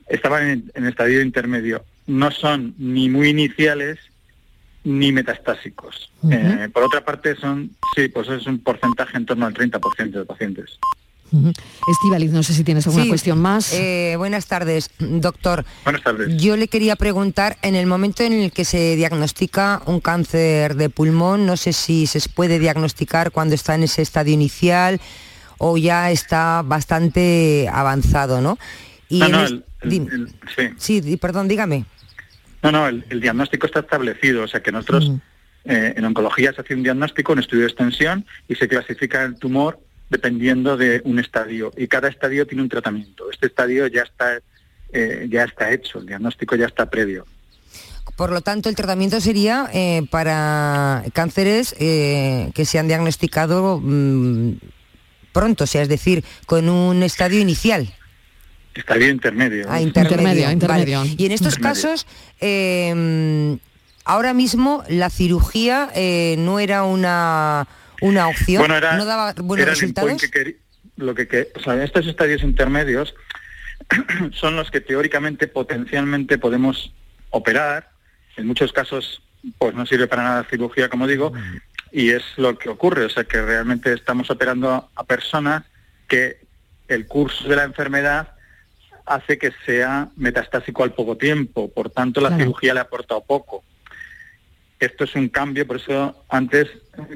Estaban en, en estadio intermedio. No son ni muy iniciales ni metastásicos. Eh, por otra parte, son, sí, pues es un porcentaje en torno al 30% de pacientes. Estivaliz, no sé si tienes alguna cuestión más. Eh, buenas tardes, doctor. Buenas tardes. Yo le quería preguntar, en el momento en el que se diagnostica un cáncer de pulmón, no sé si se puede diagnosticar cuando está en ese estadio inicial o ya está bastante avanzado, ¿no? Y no, no, el, sí. sí, perdón, dígame. No, no, el, diagnóstico está establecido, o sea que nosotros eh, en oncología se hace un diagnóstico, un estudio de extensión y se clasifica el tumor dependiendo de un estadio y cada estadio tiene un tratamiento. Este estadio ya está eh, ya está hecho, el diagnóstico ya está previo. Por lo tanto, el tratamiento sería eh, para cánceres que se han diagnosticado mm, pronto, o sea, es decir, con un estadio inicial. Estadio intermedio. Ah, intermedio, intermedio. Y en estos casos, eh, ahora mismo la cirugía eh, no era una, una opción, no daba buenos resultados. lo que, o sea, estos estadios intermedios son los que teóricamente, potencialmente podemos operar. En muchos casos, pues no sirve para nada cirugía, como digo, y es lo que ocurre. O sea, que realmente estamos operando a personas que el curso de la enfermedad hace que sea metastásico al poco tiempo, por tanto la cirugía le ha aportado poco. Esto es un cambio, por eso antes,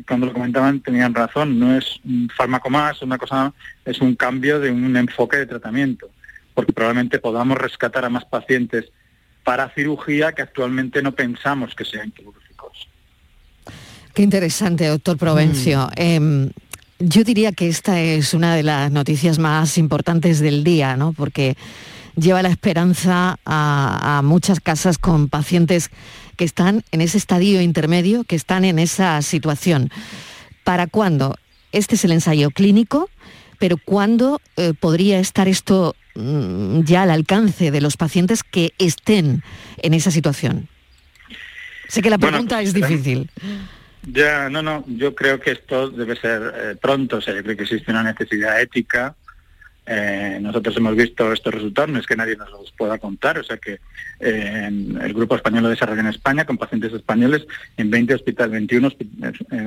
cuando lo comentaban, tenían razón, no es un fármaco más, una cosa, es un cambio de un enfoque de tratamiento, porque probablemente podamos rescatar a más pacientes para cirugía que actualmente no pensamos que sean quirúrgicos. Qué interesante, doctor Provencio. Mm. Em, yo diría que esta es una de las noticias más importantes del día, ¿no? Porque lleva la esperanza a, muchas casas con pacientes que están en ese estadio intermedio, que están en esa situación. ¿Para cuándo? Este es el ensayo clínico, pero ¿cuándo eh, podría estar esto mm, ya al alcance de los pacientes que estén en esa situación? Sé que la pregunta es difícil. Ya, no, no, yo creo que esto debe ser eh, pronto, o sea, yo creo que existe una necesidad ética. Eh, nosotros hemos visto estos resultados, no es que nadie nos los pueda contar, o sea que eh, el Grupo Español lo desarrolla en España con pacientes españoles en 20 hospitales, 21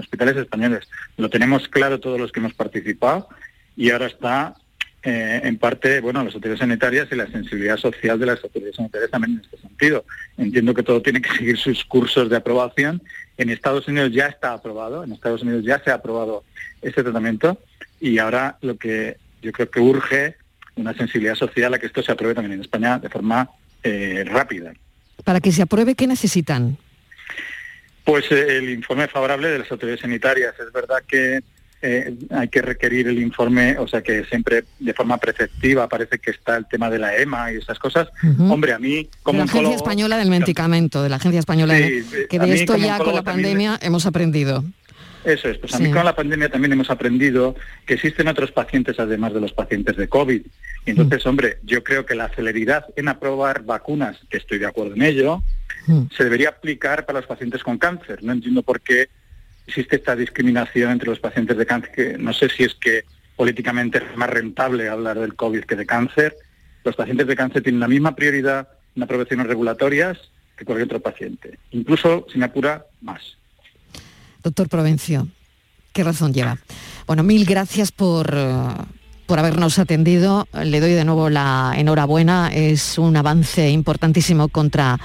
hospitales españoles. Lo tenemos claro todos los que hemos participado y ahora está en parte, bueno, las autoridades sanitarias y la sensibilidad social de las autoridades sanitarias también en este sentido. Entiendo que todo tiene que seguir sus cursos de aprobación en Estados Unidos ya está aprobado, en Estados Unidos ya se ha aprobado este tratamiento y ahora lo que yo creo que urge una sensibilidad social a que esto se apruebe también en España de forma eh, rápida. Para que se apruebe, ¿qué necesitan? Pues eh, el informe favorable de las autoridades sanitarias. Es verdad que eh, hay que requerir el informe, o sea que siempre de forma preceptiva parece que está el tema de la EMA y esas cosas. Hombre, a mí como la Agencia Española del Medicamento, de la Agencia Española, que de esto ya con la pandemia hemos aprendido. Eso es, pues a mí con la pandemia también hemos aprendido que existen otros pacientes además de los pacientes de COVID. Y entonces, mm. hombre, yo creo que la celeridad en aprobar vacunas, que estoy de acuerdo en ello, mm. se debería aplicar para los pacientes con cáncer. No entiendo por qué existe esta discriminación entre los pacientes de cáncer, que no sé si es que políticamente es más rentable hablar del COVID que de cáncer. Los pacientes de cáncer tienen la misma prioridad en aprobaciones regulatorias que cualquier otro paciente, incluso, sin apura, más. Doctor Provencio, ¿qué razón lleva? Bueno, mil gracias por, por habernos atendido. Le doy de nuevo la enhorabuena. Es un avance importantísimo contra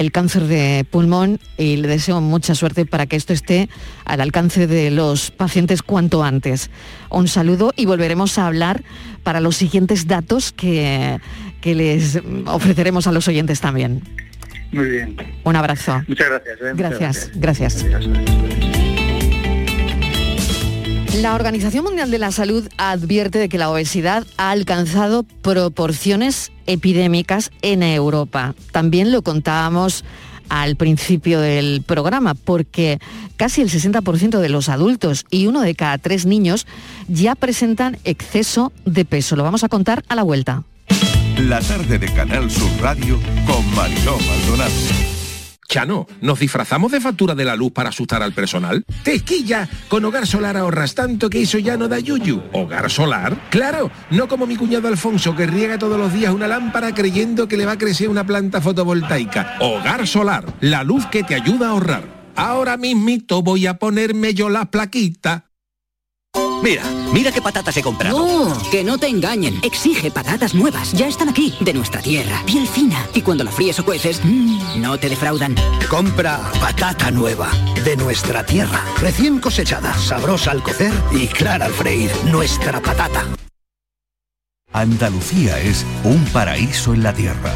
el cáncer de pulmón y le deseo mucha suerte para que esto esté al alcance de los pacientes cuanto antes. Un saludo y volveremos a hablar para los siguientes datos que, que les ofreceremos a los oyentes también. Muy bien. Un abrazo. Muchas gracias. ¿eh? Gracias, gracias. La Organización Mundial de la Salud advierte de que la obesidad ha alcanzado proporciones epidémicas en Europa. También lo contábamos al principio del programa, porque casi el 60% de los adultos y uno de cada tres niños ya presentan exceso de peso. Lo vamos a contar a la vuelta. La tarde de Canal Sur Radio con Mariló Maldonado. Chano, ¿nos disfrazamos de factura de la luz para asustar al personal? ¡Tequilla! Con Hogar Solar ahorras tanto que eso ya no da yuyu. ¿Hogar Solar? ¡Claro! No como mi cuñado Alfonso que riega todos los días una lámpara creyendo que le va a crecer una planta fotovoltaica. Hogar Solar, la luz que te ayuda a ahorrar. Ahora mismito voy a ponerme yo la plaquita. Mira, mira qué patatas he comprado. No, que no te engañen. Exige patatas nuevas. Ya están aquí, de nuestra tierra. Piel fina. Y cuando la fríes o cueces, mmm, no te defraudan. Compra patata nueva, de nuestra tierra. Recién cosechada, sabrosa al cocer y clara al freír. Nuestra patata. Andalucía es un paraíso en la tierra.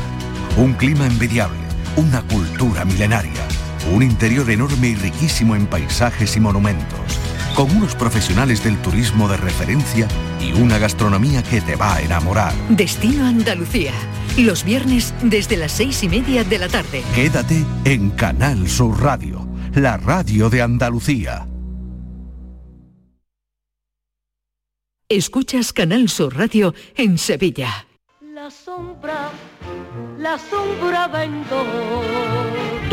Un clima envidiable, una cultura milenaria, un interior enorme y riquísimo en paisajes y monumentos con unos profesionales del turismo de referencia y una gastronomía que te va a enamorar. Destino Andalucía. Los viernes desde las seis y media de la tarde. Quédate en Canal Sur Radio, la radio de Andalucía. Escuchas Canal Sur Radio en Sevilla. La sombra, la sombra vendo.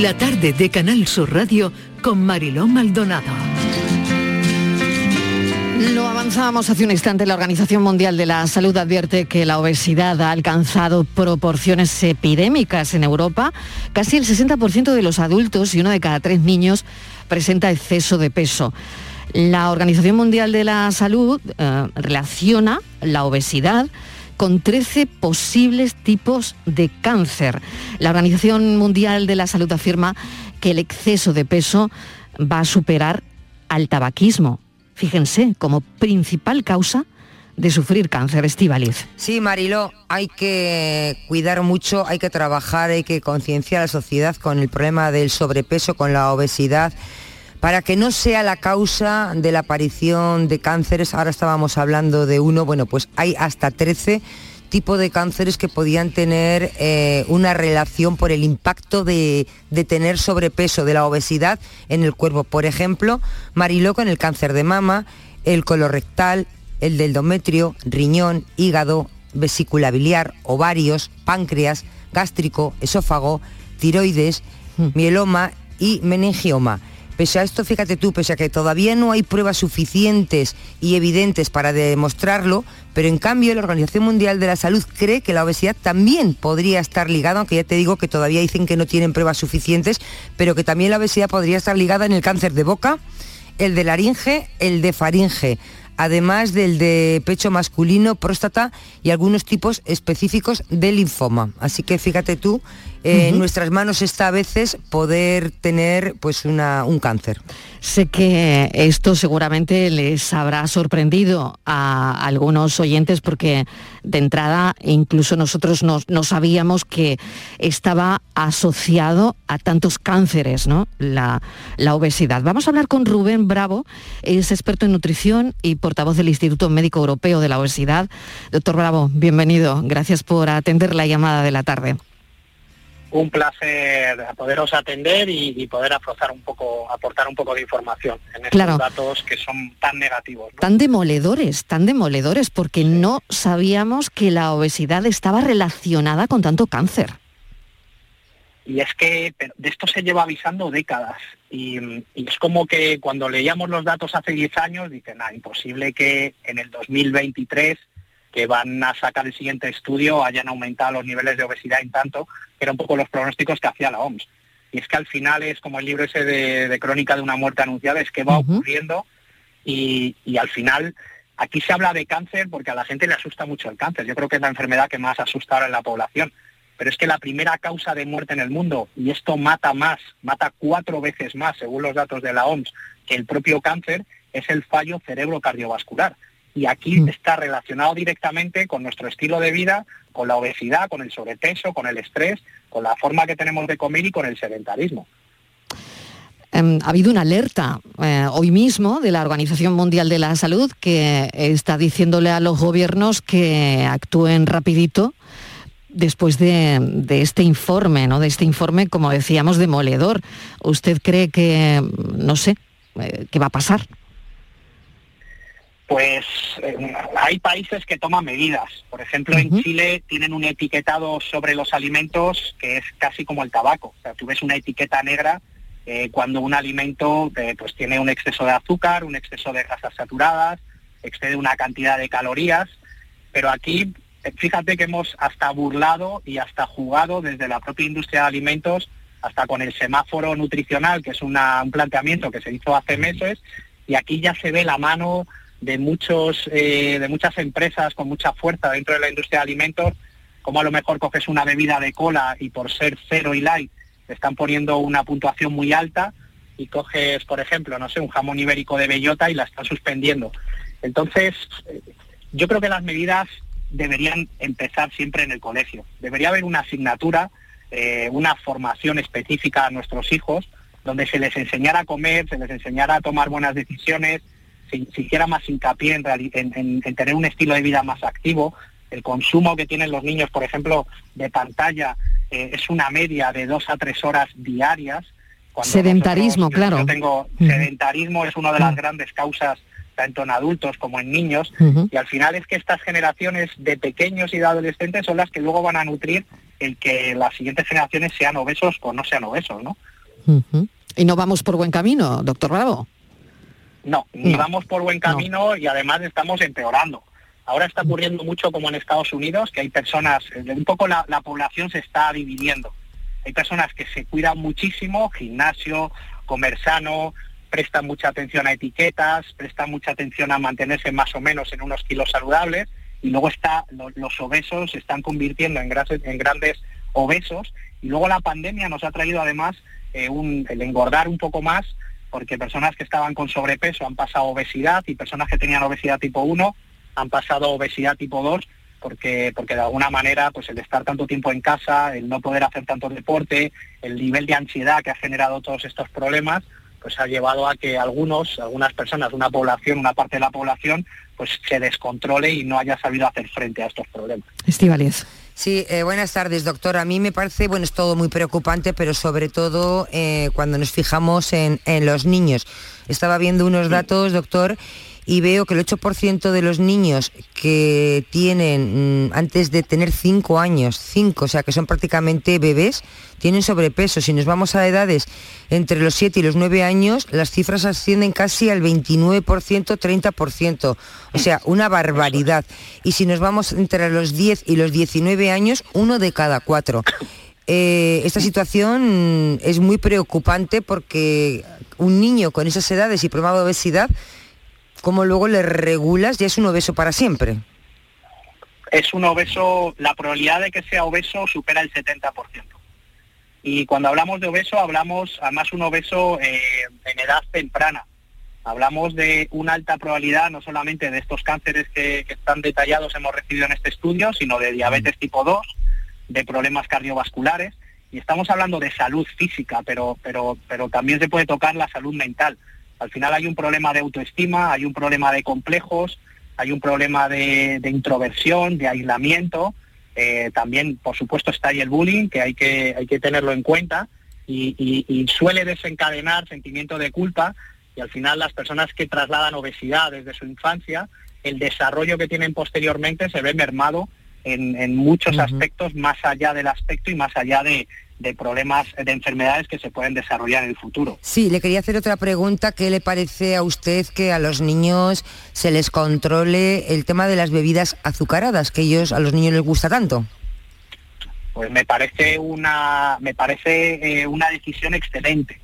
La tarde de Canal Sur Radio con Mariló Maldonado. Lo avanzábamos hace un instante. La Organización Mundial de la Salud advierte que la obesidad ha alcanzado proporciones epidémicas en Europa. Casi el 60% de los adultos y uno de cada tres niños presenta exceso de peso. La Organización Mundial de la Salud eh, relaciona la obesidad con 13 posibles tipos de cáncer. La Organización Mundial de la Salud afirma que el exceso de peso va a superar al tabaquismo. Fíjense, como principal causa de sufrir cáncer, Estivaliz. Sí, Mariló, hay que cuidar mucho, hay que trabajar, hay que concienciar a la sociedad con el problema del sobrepeso, con la obesidad para que no sea la causa de la aparición de cánceres, ahora estábamos hablando de uno, bueno, pues hay hasta 13 tipos de cánceres que podían tener eh, una relación por el impacto de, de, tener sobrepeso, de la obesidad en el cuerpo. Por ejemplo, Mariló con el cáncer de mama, el colorectal, el del endometrio, riñón, hígado, vesícula biliar, ovarios, páncreas, gástrico, esófago, tiroides, mieloma y meningioma. Pese a esto, fíjate tú, pese a que todavía no hay pruebas suficientes y evidentes para demostrarlo, pero en cambio la Organización Mundial de la Salud cree que la obesidad también podría estar ligada, aunque ya te digo que todavía dicen que no tienen pruebas suficientes, pero que también la obesidad podría estar ligada en el cáncer de boca, el de laringe, el de faringe además del de pecho masculino, próstata y algunos tipos específicos de linfoma. Así que fíjate tú eh, en nuestras manos está a veces poder tener pues una, un cáncer. Sé que esto seguramente les habrá sorprendido a algunos oyentes porque de entrada incluso nosotros no, no sabíamos que estaba asociado a tantos cánceres, ¿no? La, la obesidad. Vamos a hablar con Rubén Bravo, es experto en nutrición y portavoz del Instituto Médico Europeo de la Obesidad. Doctor Bravo, bienvenido. Gracias por atender la llamada de la tarde un placer poderos atender y, poder aportar un poco aportar un poco de información en estos datos que son tan negativos. Tan demoledores, tan demoledores, porque no sabíamos que la obesidad estaba relacionada con tanto cáncer. Y es que de esto se lleva avisando décadas. Y, y, es como que cuando leíamos los datos hace 10 años, dicen, ah, imposible que en el 2023 que van a sacar el siguiente estudio hayan aumentado los niveles de obesidad en tanto, que eran un poco los pronósticos que hacía la OMS. Y es que al final es como el libro ese de, crónica de una muerte anunciada, es que va ocurriendo y, al final aquí se habla de cáncer porque a la gente le asusta mucho el cáncer. Yo creo que es la enfermedad que más asusta ahora en la población. Pero es que la primera causa de muerte en el mundo, y esto mata más, mata cuatro veces más, según los datos de la OMS, que el propio cáncer, es el fallo cerebro cardiovascular y aquí mm. está relacionado directamente con nuestro estilo de vida, con la obesidad, con el sobrepeso, con el estrés, con la forma que tenemos de comer y con el sedentarismo. Em, ha habido una alerta eh, hoy mismo de la Organización Mundial de la Salud que está diciéndole a los gobiernos que actúen rapidito después de, este informe, ¿no? De este informe, como decíamos, demoledor. ¿Usted cree que, no sé, eh, qué va a pasar? Pues eh, hay países que toman medidas. Por ejemplo, en Chile tienen un etiquetado sobre los alimentos que es casi como el tabaco. O sea, tú ves una etiqueta negra eh, cuando un alimento eh, pues tiene un exceso de azúcar, un exceso de grasas saturadas, excede una cantidad de calorías. Pero aquí, fíjate que hemos hasta burlado y hasta jugado desde la propia industria de alimentos hasta con el semáforo nutricional, que es un planteamiento que se hizo hace meses, y aquí ya se ve la mano de, muchos, eh, de muchas empresas con mucha fuerza dentro de la industria de alimentos, como a lo mejor coges una bebida de cola y por ser cero y light te están poniendo una puntuación muy alta y coges, por ejemplo, no sé, un jamón ibérico de bellota y la están suspendiendo. Entonces, eh, yo creo que las medidas deberían empezar siempre en el colegio. Debería haber una asignatura, eh, una formación específica a nuestros hijos, donde se les enseñara a comer, se les enseñara a tomar buenas decisiones, si hiciera más hincapié en, tener un estilo de vida más activo. El consumo que tienen los niños, por ejemplo, de pantalla eh, es una media de dos a tres horas diarias. sedentarismo, claro. tengo sedentarismo es una de las grandes causas tanto en adultos como en niños y al final es que estas generaciones de pequeños y de adolescentes son las que luego van a nutrir el que las siguientes generaciones sean obesos o no sean obesos, ¿no? Y no vamos por buen camino, doctor Bravo. No, ni vamos por buen camino y además estamos empeorando. Ahora está ocurriendo mucho como en Estados Unidos, que hay personas, eh, un poco la, población se está dividiendo. Hay personas que se cuidan muchísimo, gimnasio, comer sano, prestan mucha atención a etiquetas, prestan mucha atención a mantenerse más o menos en unos kilos saludables, y luego está, los, obesos se están convirtiendo en, en grandes obesos, y luego la pandemia nos ha traído además eh, el engordar un poco más porque personas que estaban con sobrepeso han pasado obesidad y personas que tenían obesidad tipo 1 han pasado obesidad tipo 2 porque, porque de alguna manera pues el estar tanto tiempo en casa, el no poder hacer tanto deporte, el nivel de ansiedad que ha generado todos estos problemas, pues ha llevado a que algunos, algunas personas, una población, una parte de la población, pues se descontrole y no haya sabido hacer frente a estos problemas. Estivaliz. Sí, eh, buenas tardes, doctor. A mí me parece, bueno, es todo muy preocupante, pero sobre todo eh, cuando nos fijamos en, en, los niños. Estaba viendo unos datos, doctor, y veo que el 8% de los niños que tienen mm, antes de tener 5 años, 5, o sea que son prácticamente bebés, tienen sobrepeso. Si nos vamos a edades entre los 7 y los 9 años, las cifras ascienden casi al 29%, 30%. O sea, una barbaridad. Y si nos vamos entre los 10 y los 19 años, uno de cada cuatro. Eh, esta situación es muy preocupante porque un niño con esas edades y probado de obesidad cómo luego le regulas, ya es un obeso para siempre. Es un obeso, la probabilidad de que sea obeso supera el 70%. Y cuando hablamos de obeso, hablamos además un obeso eh, en edad temprana. Hablamos de una alta probabilidad no solamente de estos cánceres que, que están detallados, hemos recibido en este estudio, sino de diabetes tipo 2, de problemas cardiovasculares. Y estamos hablando de salud física, pero, pero, pero también se puede tocar la salud mental. Al final hay un problema de autoestima, hay un problema de complejos, hay un problema de, de introversión, de aislamiento. Eh, también, por supuesto, está ahí el bullying, que hay que, hay que tenerlo en cuenta, y, y- y suele desencadenar sentimiento de culpa, y al final las personas que trasladan obesidad desde su infancia, el desarrollo que tienen posteriormente se ve mermado en, en muchos aspectos, más allá del aspecto y más allá de, de problemas, de enfermedades que se pueden desarrollar en el futuro. Sí, le quería hacer otra pregunta. ¿Qué le parece a usted que a los niños se les controle el tema de las bebidas azucaradas, que ellos a los niños les gusta tanto? Pues me parece una, me parece eh, una decisión excelente.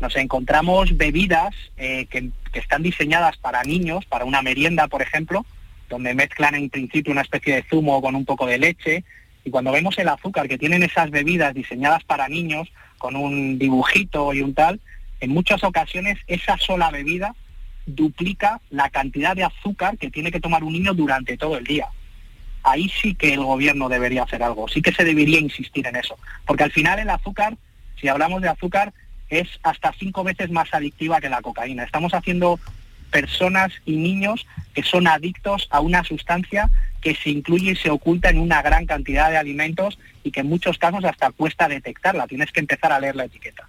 Nos encontramos bebidas eh, que, que están diseñadas para niños, para una merienda, por ejemplo, donde mezclan en principio una especie de zumo con un poco de leche. Y cuando vemos el azúcar que tienen esas bebidas diseñadas para niños, con un dibujito y un tal, en muchas ocasiones esa sola bebida duplica la cantidad de azúcar que tiene que tomar un niño durante todo el día. Ahí sí que el gobierno debería hacer algo, sí que se debería insistir en eso, porque al final el azúcar, si hablamos de azúcar, es hasta cinco veces más adictiva que la cocaína. Estamos haciendo personas y niños que son adictos a una sustancia que se incluye y se oculta en una gran cantidad de alimentos y que en muchos casos hasta cuesta detectarla. Tienes que empezar a leer la etiqueta.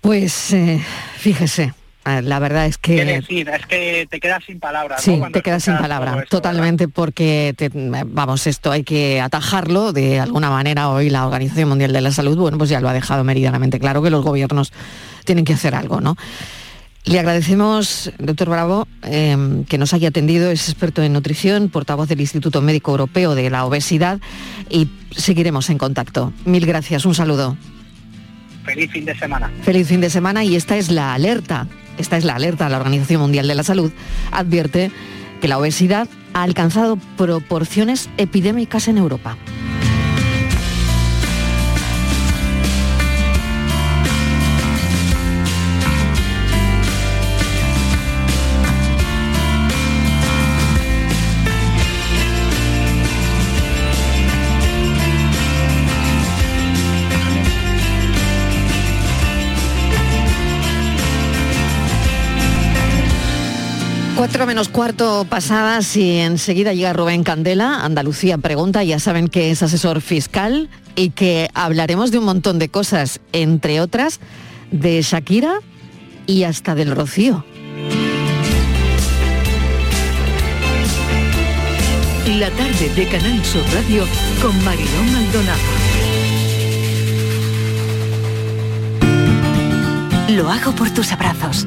Pues eh, fíjese, eh, la verdad es ¿Qué que... decir? Es que te quedas sin palabras. Sí, ¿no? Te quedas sin escuchas palabra, todo esto, totalmente, porque, te- vamos, esto hay que atajarlo de alguna manera. Hoy la Organización Mundial de la Salud, bueno, pues ya lo ha dejado meridianamente claro que los gobiernos tienen que hacer algo, ¿no? Le agradecemos, doctor Bravo, eh, que nos haya atendido, es experto en nutrición, portavoz del Instituto Médico Europeo de la Obesidad y seguiremos en contacto. Mil gracias, un saludo. Feliz fin de semana. Feliz fin de semana y esta es la alerta. Esta es la alerta. La Organización Mundial de la Salud advierte que la obesidad ha alcanzado proporciones epidémicas en Europa. Cuatro menos cuarto pasadas y enseguida llega Rubén Candela, Andalucía Pregunta, ya saben que es asesor fiscal y que hablaremos de un montón de cosas, entre otras de Shakira y hasta del Rocío. La tarde de Canal Sur Radio con Marilón Maldonado. Lo hago por tus abrazos,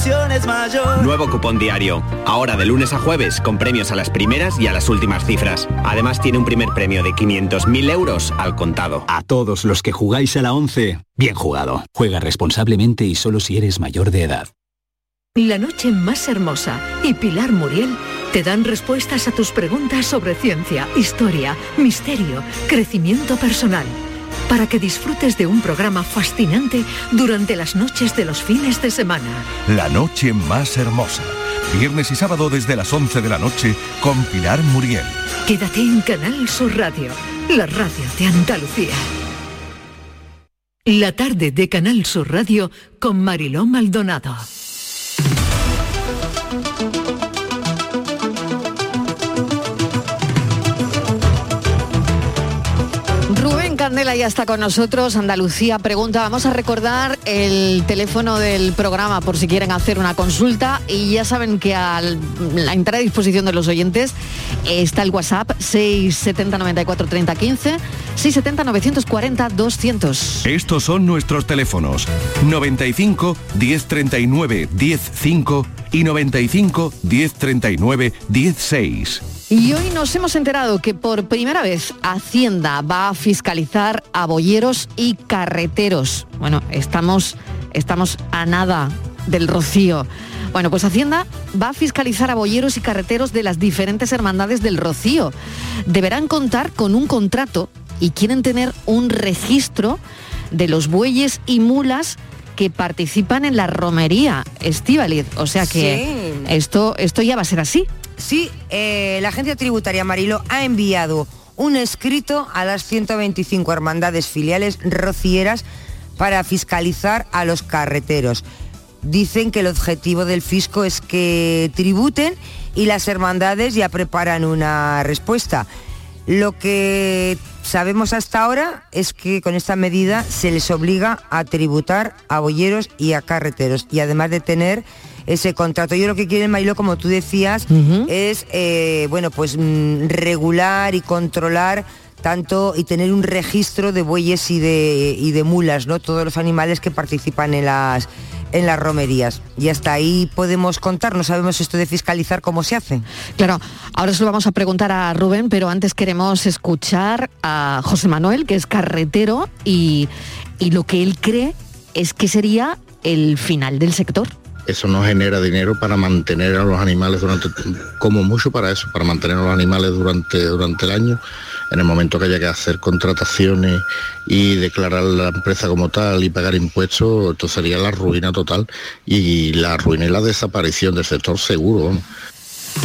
la ilusión es mayor. Nuevo cupón diario. Ahora de lunes a jueves con premios a las primeras y a las últimas cifras. Además tiene un primer premio de 500.000 euros al contado. A todos los que jugáis a la 11, bien jugado. Juega responsablemente y solo si eres mayor de edad. La noche más hermosa y Pilar Muriel te dan respuestas a tus preguntas sobre ciencia, historia, misterio, crecimiento personal. Para que disfrutes de un programa fascinante durante las noches de los fines de semana. La noche más hermosa. Viernes y sábado desde las 11 de la noche con Pilar Muriel. Quédate en Canal Sur Radio, la radio de Andalucía. La tarde de Canal Sur Radio con Mariló Maldonado. Candela ya está con nosotros. Andalucía pregunta. Vamos a recordar el teléfono del programa por si quieren hacer una consulta. Y ya saben que a la entera disposición de los oyentes está el WhatsApp 670 94 30 15, 670 940 200. Estos son nuestros teléfonos 95 1039 105 y 95 1039 16. Y hoy nos hemos enterado que por primera vez Hacienda va a fiscalizar a boyeros y carreteros. Bueno, estamos, estamos a nada del rocío. Bueno, pues Hacienda va a fiscalizar a boyeros y carreteros de las diferentes hermandades del Rocío. Deberán contar con un contrato y quieren tener un registro de los bueyes y mulas que participan en la romería, Estivaliz. O sea que Sí. esto, esto ya va a ser así. Sí, eh, la agencia tributaria Marilo ha enviado un escrito a las 125 hermandades filiales rocieras para fiscalizar a los carreteros. Dicen que el objetivo del fisco es que tributen y las hermandades ya preparan una respuesta. Lo que sabemos hasta ahora es que con esta medida se les obliga a tributar a boyeros y a carreteros y además de tener ese contrato. Yo lo que quieren, Mailo, como tú decías, es eh, bueno, pues mm, regular y controlar tanto y tener un registro de bueyes y de, y de mulas, ¿no? Todos los animales que participan en las en las romerías. Y hasta ahí podemos contar, no sabemos esto de fiscalizar cómo se hace. Claro, ahora se lo vamos a preguntar a Rubén, pero antes queremos escuchar a José Manuel, que es carretero, y, y lo que él cree es que sería el final del sector. Eso no genera dinero para mantener a los animales durante, como mucho para eso, para mantener a los animales durante, durante el año. En el momento que haya que hacer contrataciones y declarar la empresa como tal y pagar impuestos, esto sería la ruina total y la ruina y la desaparición del sector seguro.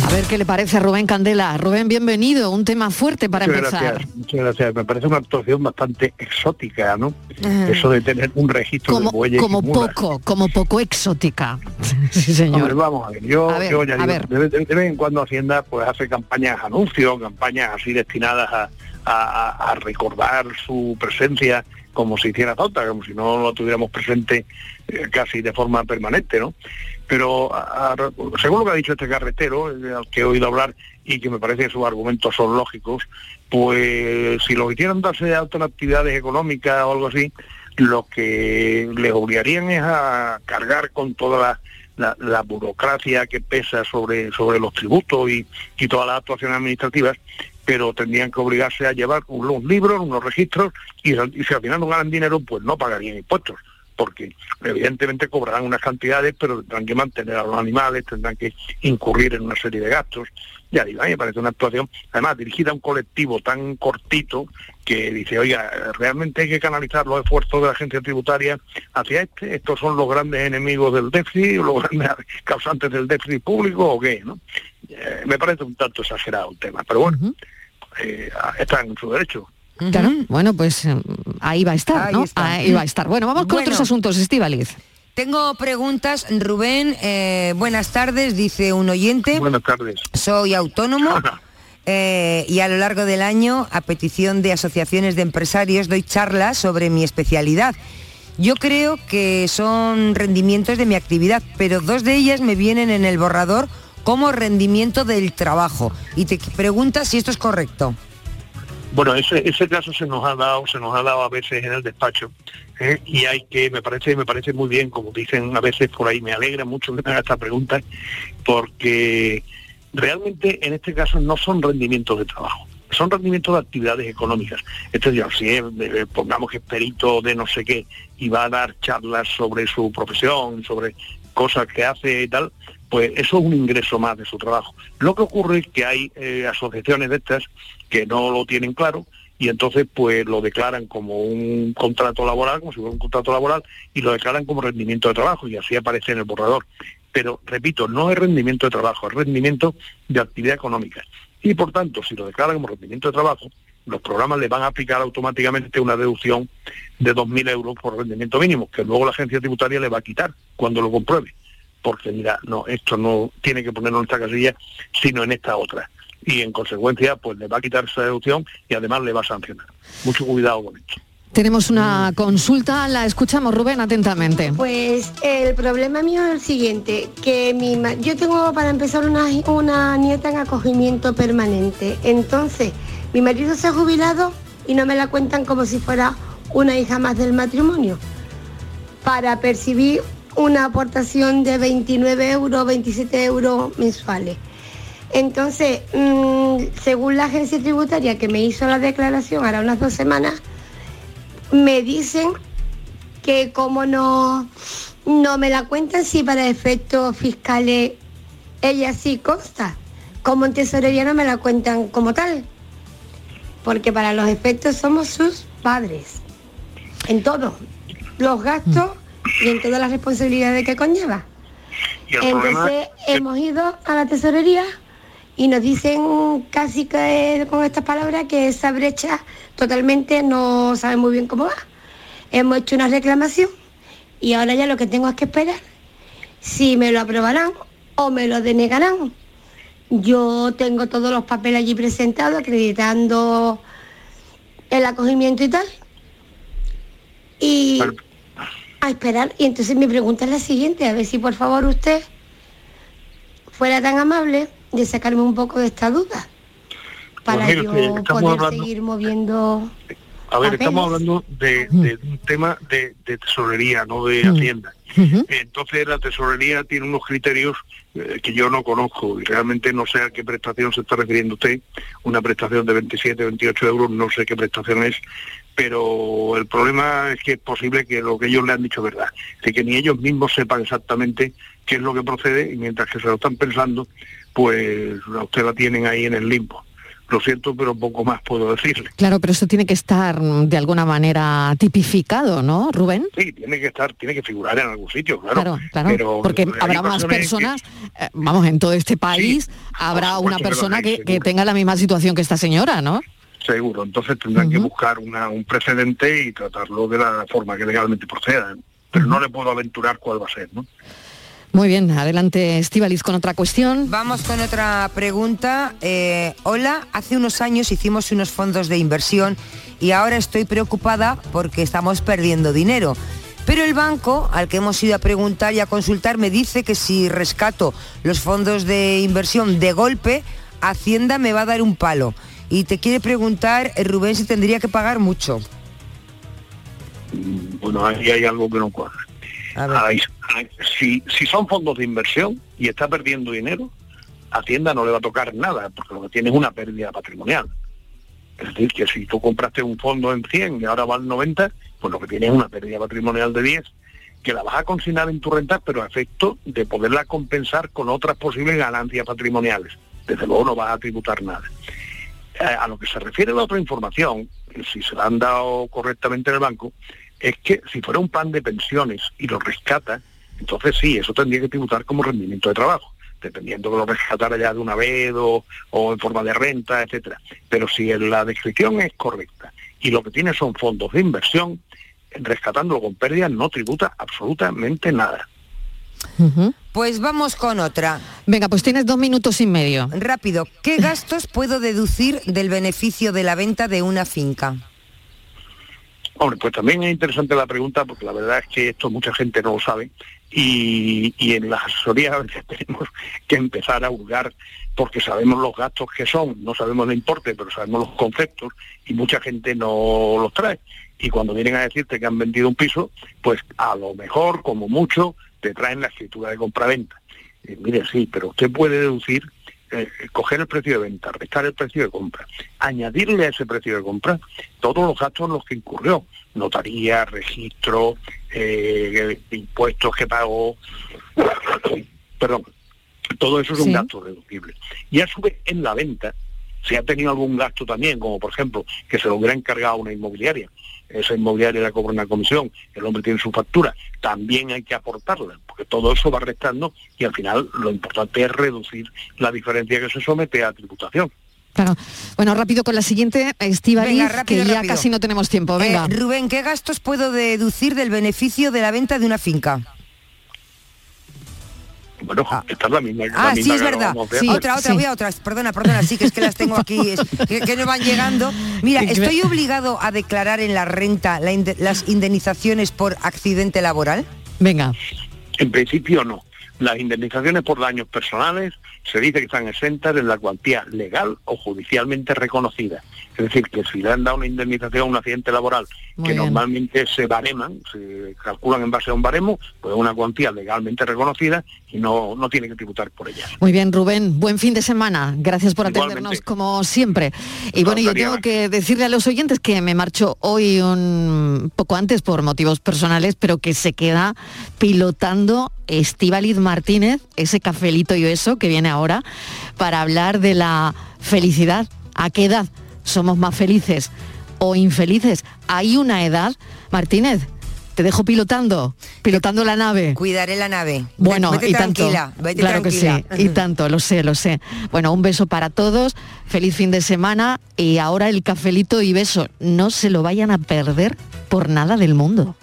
A ver qué le parece a Rubén Candela. Rubén, bienvenido, un tema fuerte para muchas empezar. Gracias, muchas gracias. Me parece una actuación bastante exótica, ¿no? Ajá. Eso de tener un registro Como, de bueyes como poco, como poco exótica. sí, señor. Hombre, vamos a ver, yo, A ver, yo ya a digo, ver. de, vez- de vez en cuando Hacienda pues hace campañas anuncios, campañas así destinadas a, a- a- a recordar su presencia como si hiciera falta, como si no lo tuviéramos presente eh, casi de forma permanente, ¿no? Pero según lo que ha dicho este carretero, al que he oído hablar y que me parece que sus argumentos son lógicos, pues si lo hicieran darse de alta en actividades económicas o algo así, lo que les obligarían es a cargar con toda la, la- burocracia que pesa sobre, sobre los tributos y, y todas las actuaciones administrativas, pero tendrían que obligarse a llevar unos libros, unos registros, y si al final no ganan dinero, pues no pagarían impuestos porque evidentemente cobrarán unas cantidades, pero tendrán que mantener a los animales, tendrán que incurrir en una serie de gastos. Ya digo, a mí me parece una actuación, además dirigida a un colectivo tan cortito que dice, oiga, realmente hay que canalizar los esfuerzos de la agencia tributaria hacia este, estos son los grandes enemigos del déficit, los grandes causantes del déficit público o qué, ¿no? Eh, me parece un tanto exagerado el tema, pero bueno, eh, están en su derecho. Claro, bueno, pues eh, ahí va a estar, Ahí ¿no? está. Ahí va a estar. Bueno, vamos con Bueno. otros asuntos, Estíbaliz. Tengo preguntas, Rubén. eh, buenas tardes, dice un oyente. Buenas tardes. Soy autónomo eh, y a lo largo del año, a petición de asociaciones de empresarios, doy charlas sobre mi especialidad. Yo creo que son rendimientos de mi actividad, pero dos de ellas me vienen en el borrador como rendimiento del trabajo. Y te preguntas si esto es correcto. Bueno, ese, caso se nos ha dado, se nos ha dado a veces en el despacho ¿eh? y hay que, me parece, me parece muy bien, como dicen a veces por ahí, me alegra mucho que me haga esta pregunta, porque realmente en este caso no son rendimientos de trabajo, son rendimientos de actividades económicas. Es decir, si es, eh, pongamos que es perito de no sé qué y va a dar charlas sobre su profesión, sobre cosas que hace y tal, pues eso es un ingreso más de su trabajo. Lo que ocurre es que hay eh, asociaciones de estas que no lo tienen claro y entonces pues lo declaran como un contrato laboral, como si fuera un contrato laboral, y lo declaran como rendimiento de trabajo y así aparece en el borrador. Pero, repito, no es rendimiento de trabajo, es rendimiento de actividad económica. Y por tanto, si lo declaran como rendimiento de trabajo, los programas le van a aplicar automáticamente una deducción de 2.000 euros por rendimiento mínimo, que luego la agencia tributaria le va a quitar cuando lo compruebe. Porque mira, no, esto no tiene que ponerlo en esta casilla, sino en esta otra. Y en consecuencia pues le va a quitar esa deducción y además le va a sancionar. Mucho cuidado con esto. Tenemos una consulta, la escuchamos Rubén atentamente. Pues el problema mío es el siguiente, que mi ma- yo tengo para empezar una, una nieta en acogimiento permanente. Entonces, mi marido se ha jubilado y no me la cuentan como si fuera una hija más del matrimonio. Para percibir una aportación de 29 euros, 27 euros mensuales. Entonces, mm, según la agencia tributaria que me hizo la declaración ahora unas dos semanas, me dicen que como no, no me la cuentan, si para efectos fiscales ella sí consta. Como en tesorería no me la cuentan como tal. Porque para los efectos somos sus padres. En todo. Los gastos y en todas las responsabilidades que conlleva. Problema Entonces hemos ido a la tesorería y nos dicen casi que con estas palabras que esa brecha totalmente no sabe muy bien cómo va. Hemos hecho una reclamación y ahora ya lo que tengo es que esperar si me lo aprobarán o me lo denegarán. Yo tengo todos los papeles allí presentados acreditando el acogimiento y tal. Y a esperar. Y entonces mi pregunta es la siguiente, a ver si por favor usted fuera tan amable de sacarme un poco de esta duda para mire yo poder hablando- seguir moviendo. A ver, papeles. estamos hablando de, de un tema de, de tesorería, no de hacienda. Entonces la tesorería tiene unos criterios eh, que yo no conozco y realmente no sé a qué prestación se está refiriendo usted. Una prestación de 27, 28 euros, no sé qué prestación es, pero el problema es que es posible que lo que ellos le han dicho es verdad. De que ni ellos mismos sepan exactamente qué es lo que procede y mientras que se lo están pensando, pues a usted la tienen ahí en el limbo. Lo siento, pero poco más puedo decirle. Claro, pero eso tiene que estar mm, de alguna manera tipificado, ¿no, Rubén? Sí, tiene que estar, tiene que figurar en algún sitio, claro. Claro, claro, Pero porque habrá más personas, eh, vamos, en todo este país habrá una persona que, tenga la misma situación que esta señora, ¿no? seguro. Entonces tendrán que buscar una- un precedente y tratarlo de la forma que legalmente proceda. Pero no le puedo aventurar cuál va a ser, ¿no? Muy bien, adelante Estivalis con otra cuestión. Vamos con otra pregunta. Eh, hola, hace unos años hicimos unos fondos de inversión y ahora estoy preocupada porque estamos perdiendo dinero. Pero el banco al que hemos ido a preguntar y a consultar me dice que si rescato los fondos de inversión de golpe, Hacienda me va a dar un palo. Y te quiere preguntar, eh, Rubén, si tendría que pagar mucho. Bueno, ahí hay algo que no cuadra. Si, si son fondos de inversión y está perdiendo dinero, Hacienda no le va a tocar nada, porque lo que tiene es una pérdida patrimonial. Es decir, que si tú compraste un fondo en 100 y ahora va al 90, pues lo que tienes es una pérdida patrimonial de 10, que la vas a consignar en tu renta, pero a efecto de poderla compensar con otras posibles ganancias patrimoniales. Desde luego no vas a tributar nada. Eh, a lo que se refiere la otra información, si se la han dado correctamente en el banco, es que si fuera un plan de pensiones y lo rescata, entonces sí, eso tendría que tributar como rendimiento de trabajo, dependiendo que lo rescatara ya de una vez o, o en forma de renta, etcétera. Pero si la descripción es correcta y lo que tiene son fondos de inversión, rescatándolo con pérdidas no tributa absolutamente nada. Pues vamos con otra. Venga, pues tienes dos minutos y medio. Rápido, ¿qué gastos puedo deducir del beneficio de la venta de una finca? Hombre, pues también es interesante la pregunta porque la verdad es que esto mucha gente no lo sabe y, y en las asesorías a veces tenemos que empezar a hurgar porque sabemos los gastos que son, no sabemos el importe, pero sabemos los conceptos y mucha gente no los trae. Y cuando vienen a decirte que han vendido un piso, pues a lo mejor, como mucho, te traen la escritura de compraventa. Y mire, sí, pero usted puede deducir, eh, coger el precio de venta, restar el precio de compra, añadirle a ese precio de compra todos los gastos en los que incurrió, notaría, registro, eh, impuestos que pagó, perdón, todo eso es un gasto reducible. Y a su vez, en la venta, si ha tenido algún gasto también, como por ejemplo que se lo hubiera encargado a una inmobiliaria, esa inmobiliaria le cobra una comisión, el hombre tiene su factura, también hay que aportarla, porque todo eso va restando y al final lo importante es reducir la diferencia que se somete a tributación. Claro. Bueno, rápido con la siguiente, Estivaliz, Venga, rápido, que ya rápido. casi no tenemos tiempo. Venga. Eh, Rubén, ¿qué gastos puedo deducir del beneficio de la venta de una finca? Bueno, esta es la misma. la Ah, sí, misma es verdad. Sí, otra, otra, voy a otras. Perdona, perdona, sí, que es que las tengo aquí, es- que, que no van llegando. Mira, ¿Qué ¿estoy obligado a declarar en la renta la las indemnizaciones por accidente laboral? Venga. En principio no. Las indemnizaciones por daños personales se dice que están exentas en la cuantía legal o judicialmente reconocida. Es decir, que si le han dado una indemnización a un accidente laboral Muy que bien. normalmente se bareman, se calculan en base a un baremo, pues es una cuantía legalmente reconocida y no, no tiene que tributar por ella. Muy bien, Rubén, buen fin de semana. Gracias por Igualmente. atendernos como siempre. Y bueno, yo tengo que decirle a los oyentes que me marcho hoy un poco antes por motivos personales, pero que se queda pilotando Estíbaliz Martínez, ese cafelito y eso que viene ahora, para hablar de la felicidad. ¿A qué edad somos más felices o infelices? Hay una edad, Martínez, te dejo pilotando, pilotando la nave. Cuidaré la nave. Bueno, Vete y tanto. tranquila, vete claro tranquila. que sí, y tanto, lo sé, lo sé. Bueno, un beso para todos, feliz fin de semana y ahora el cafelito y beso. No se lo vayan a perder por nada del mundo.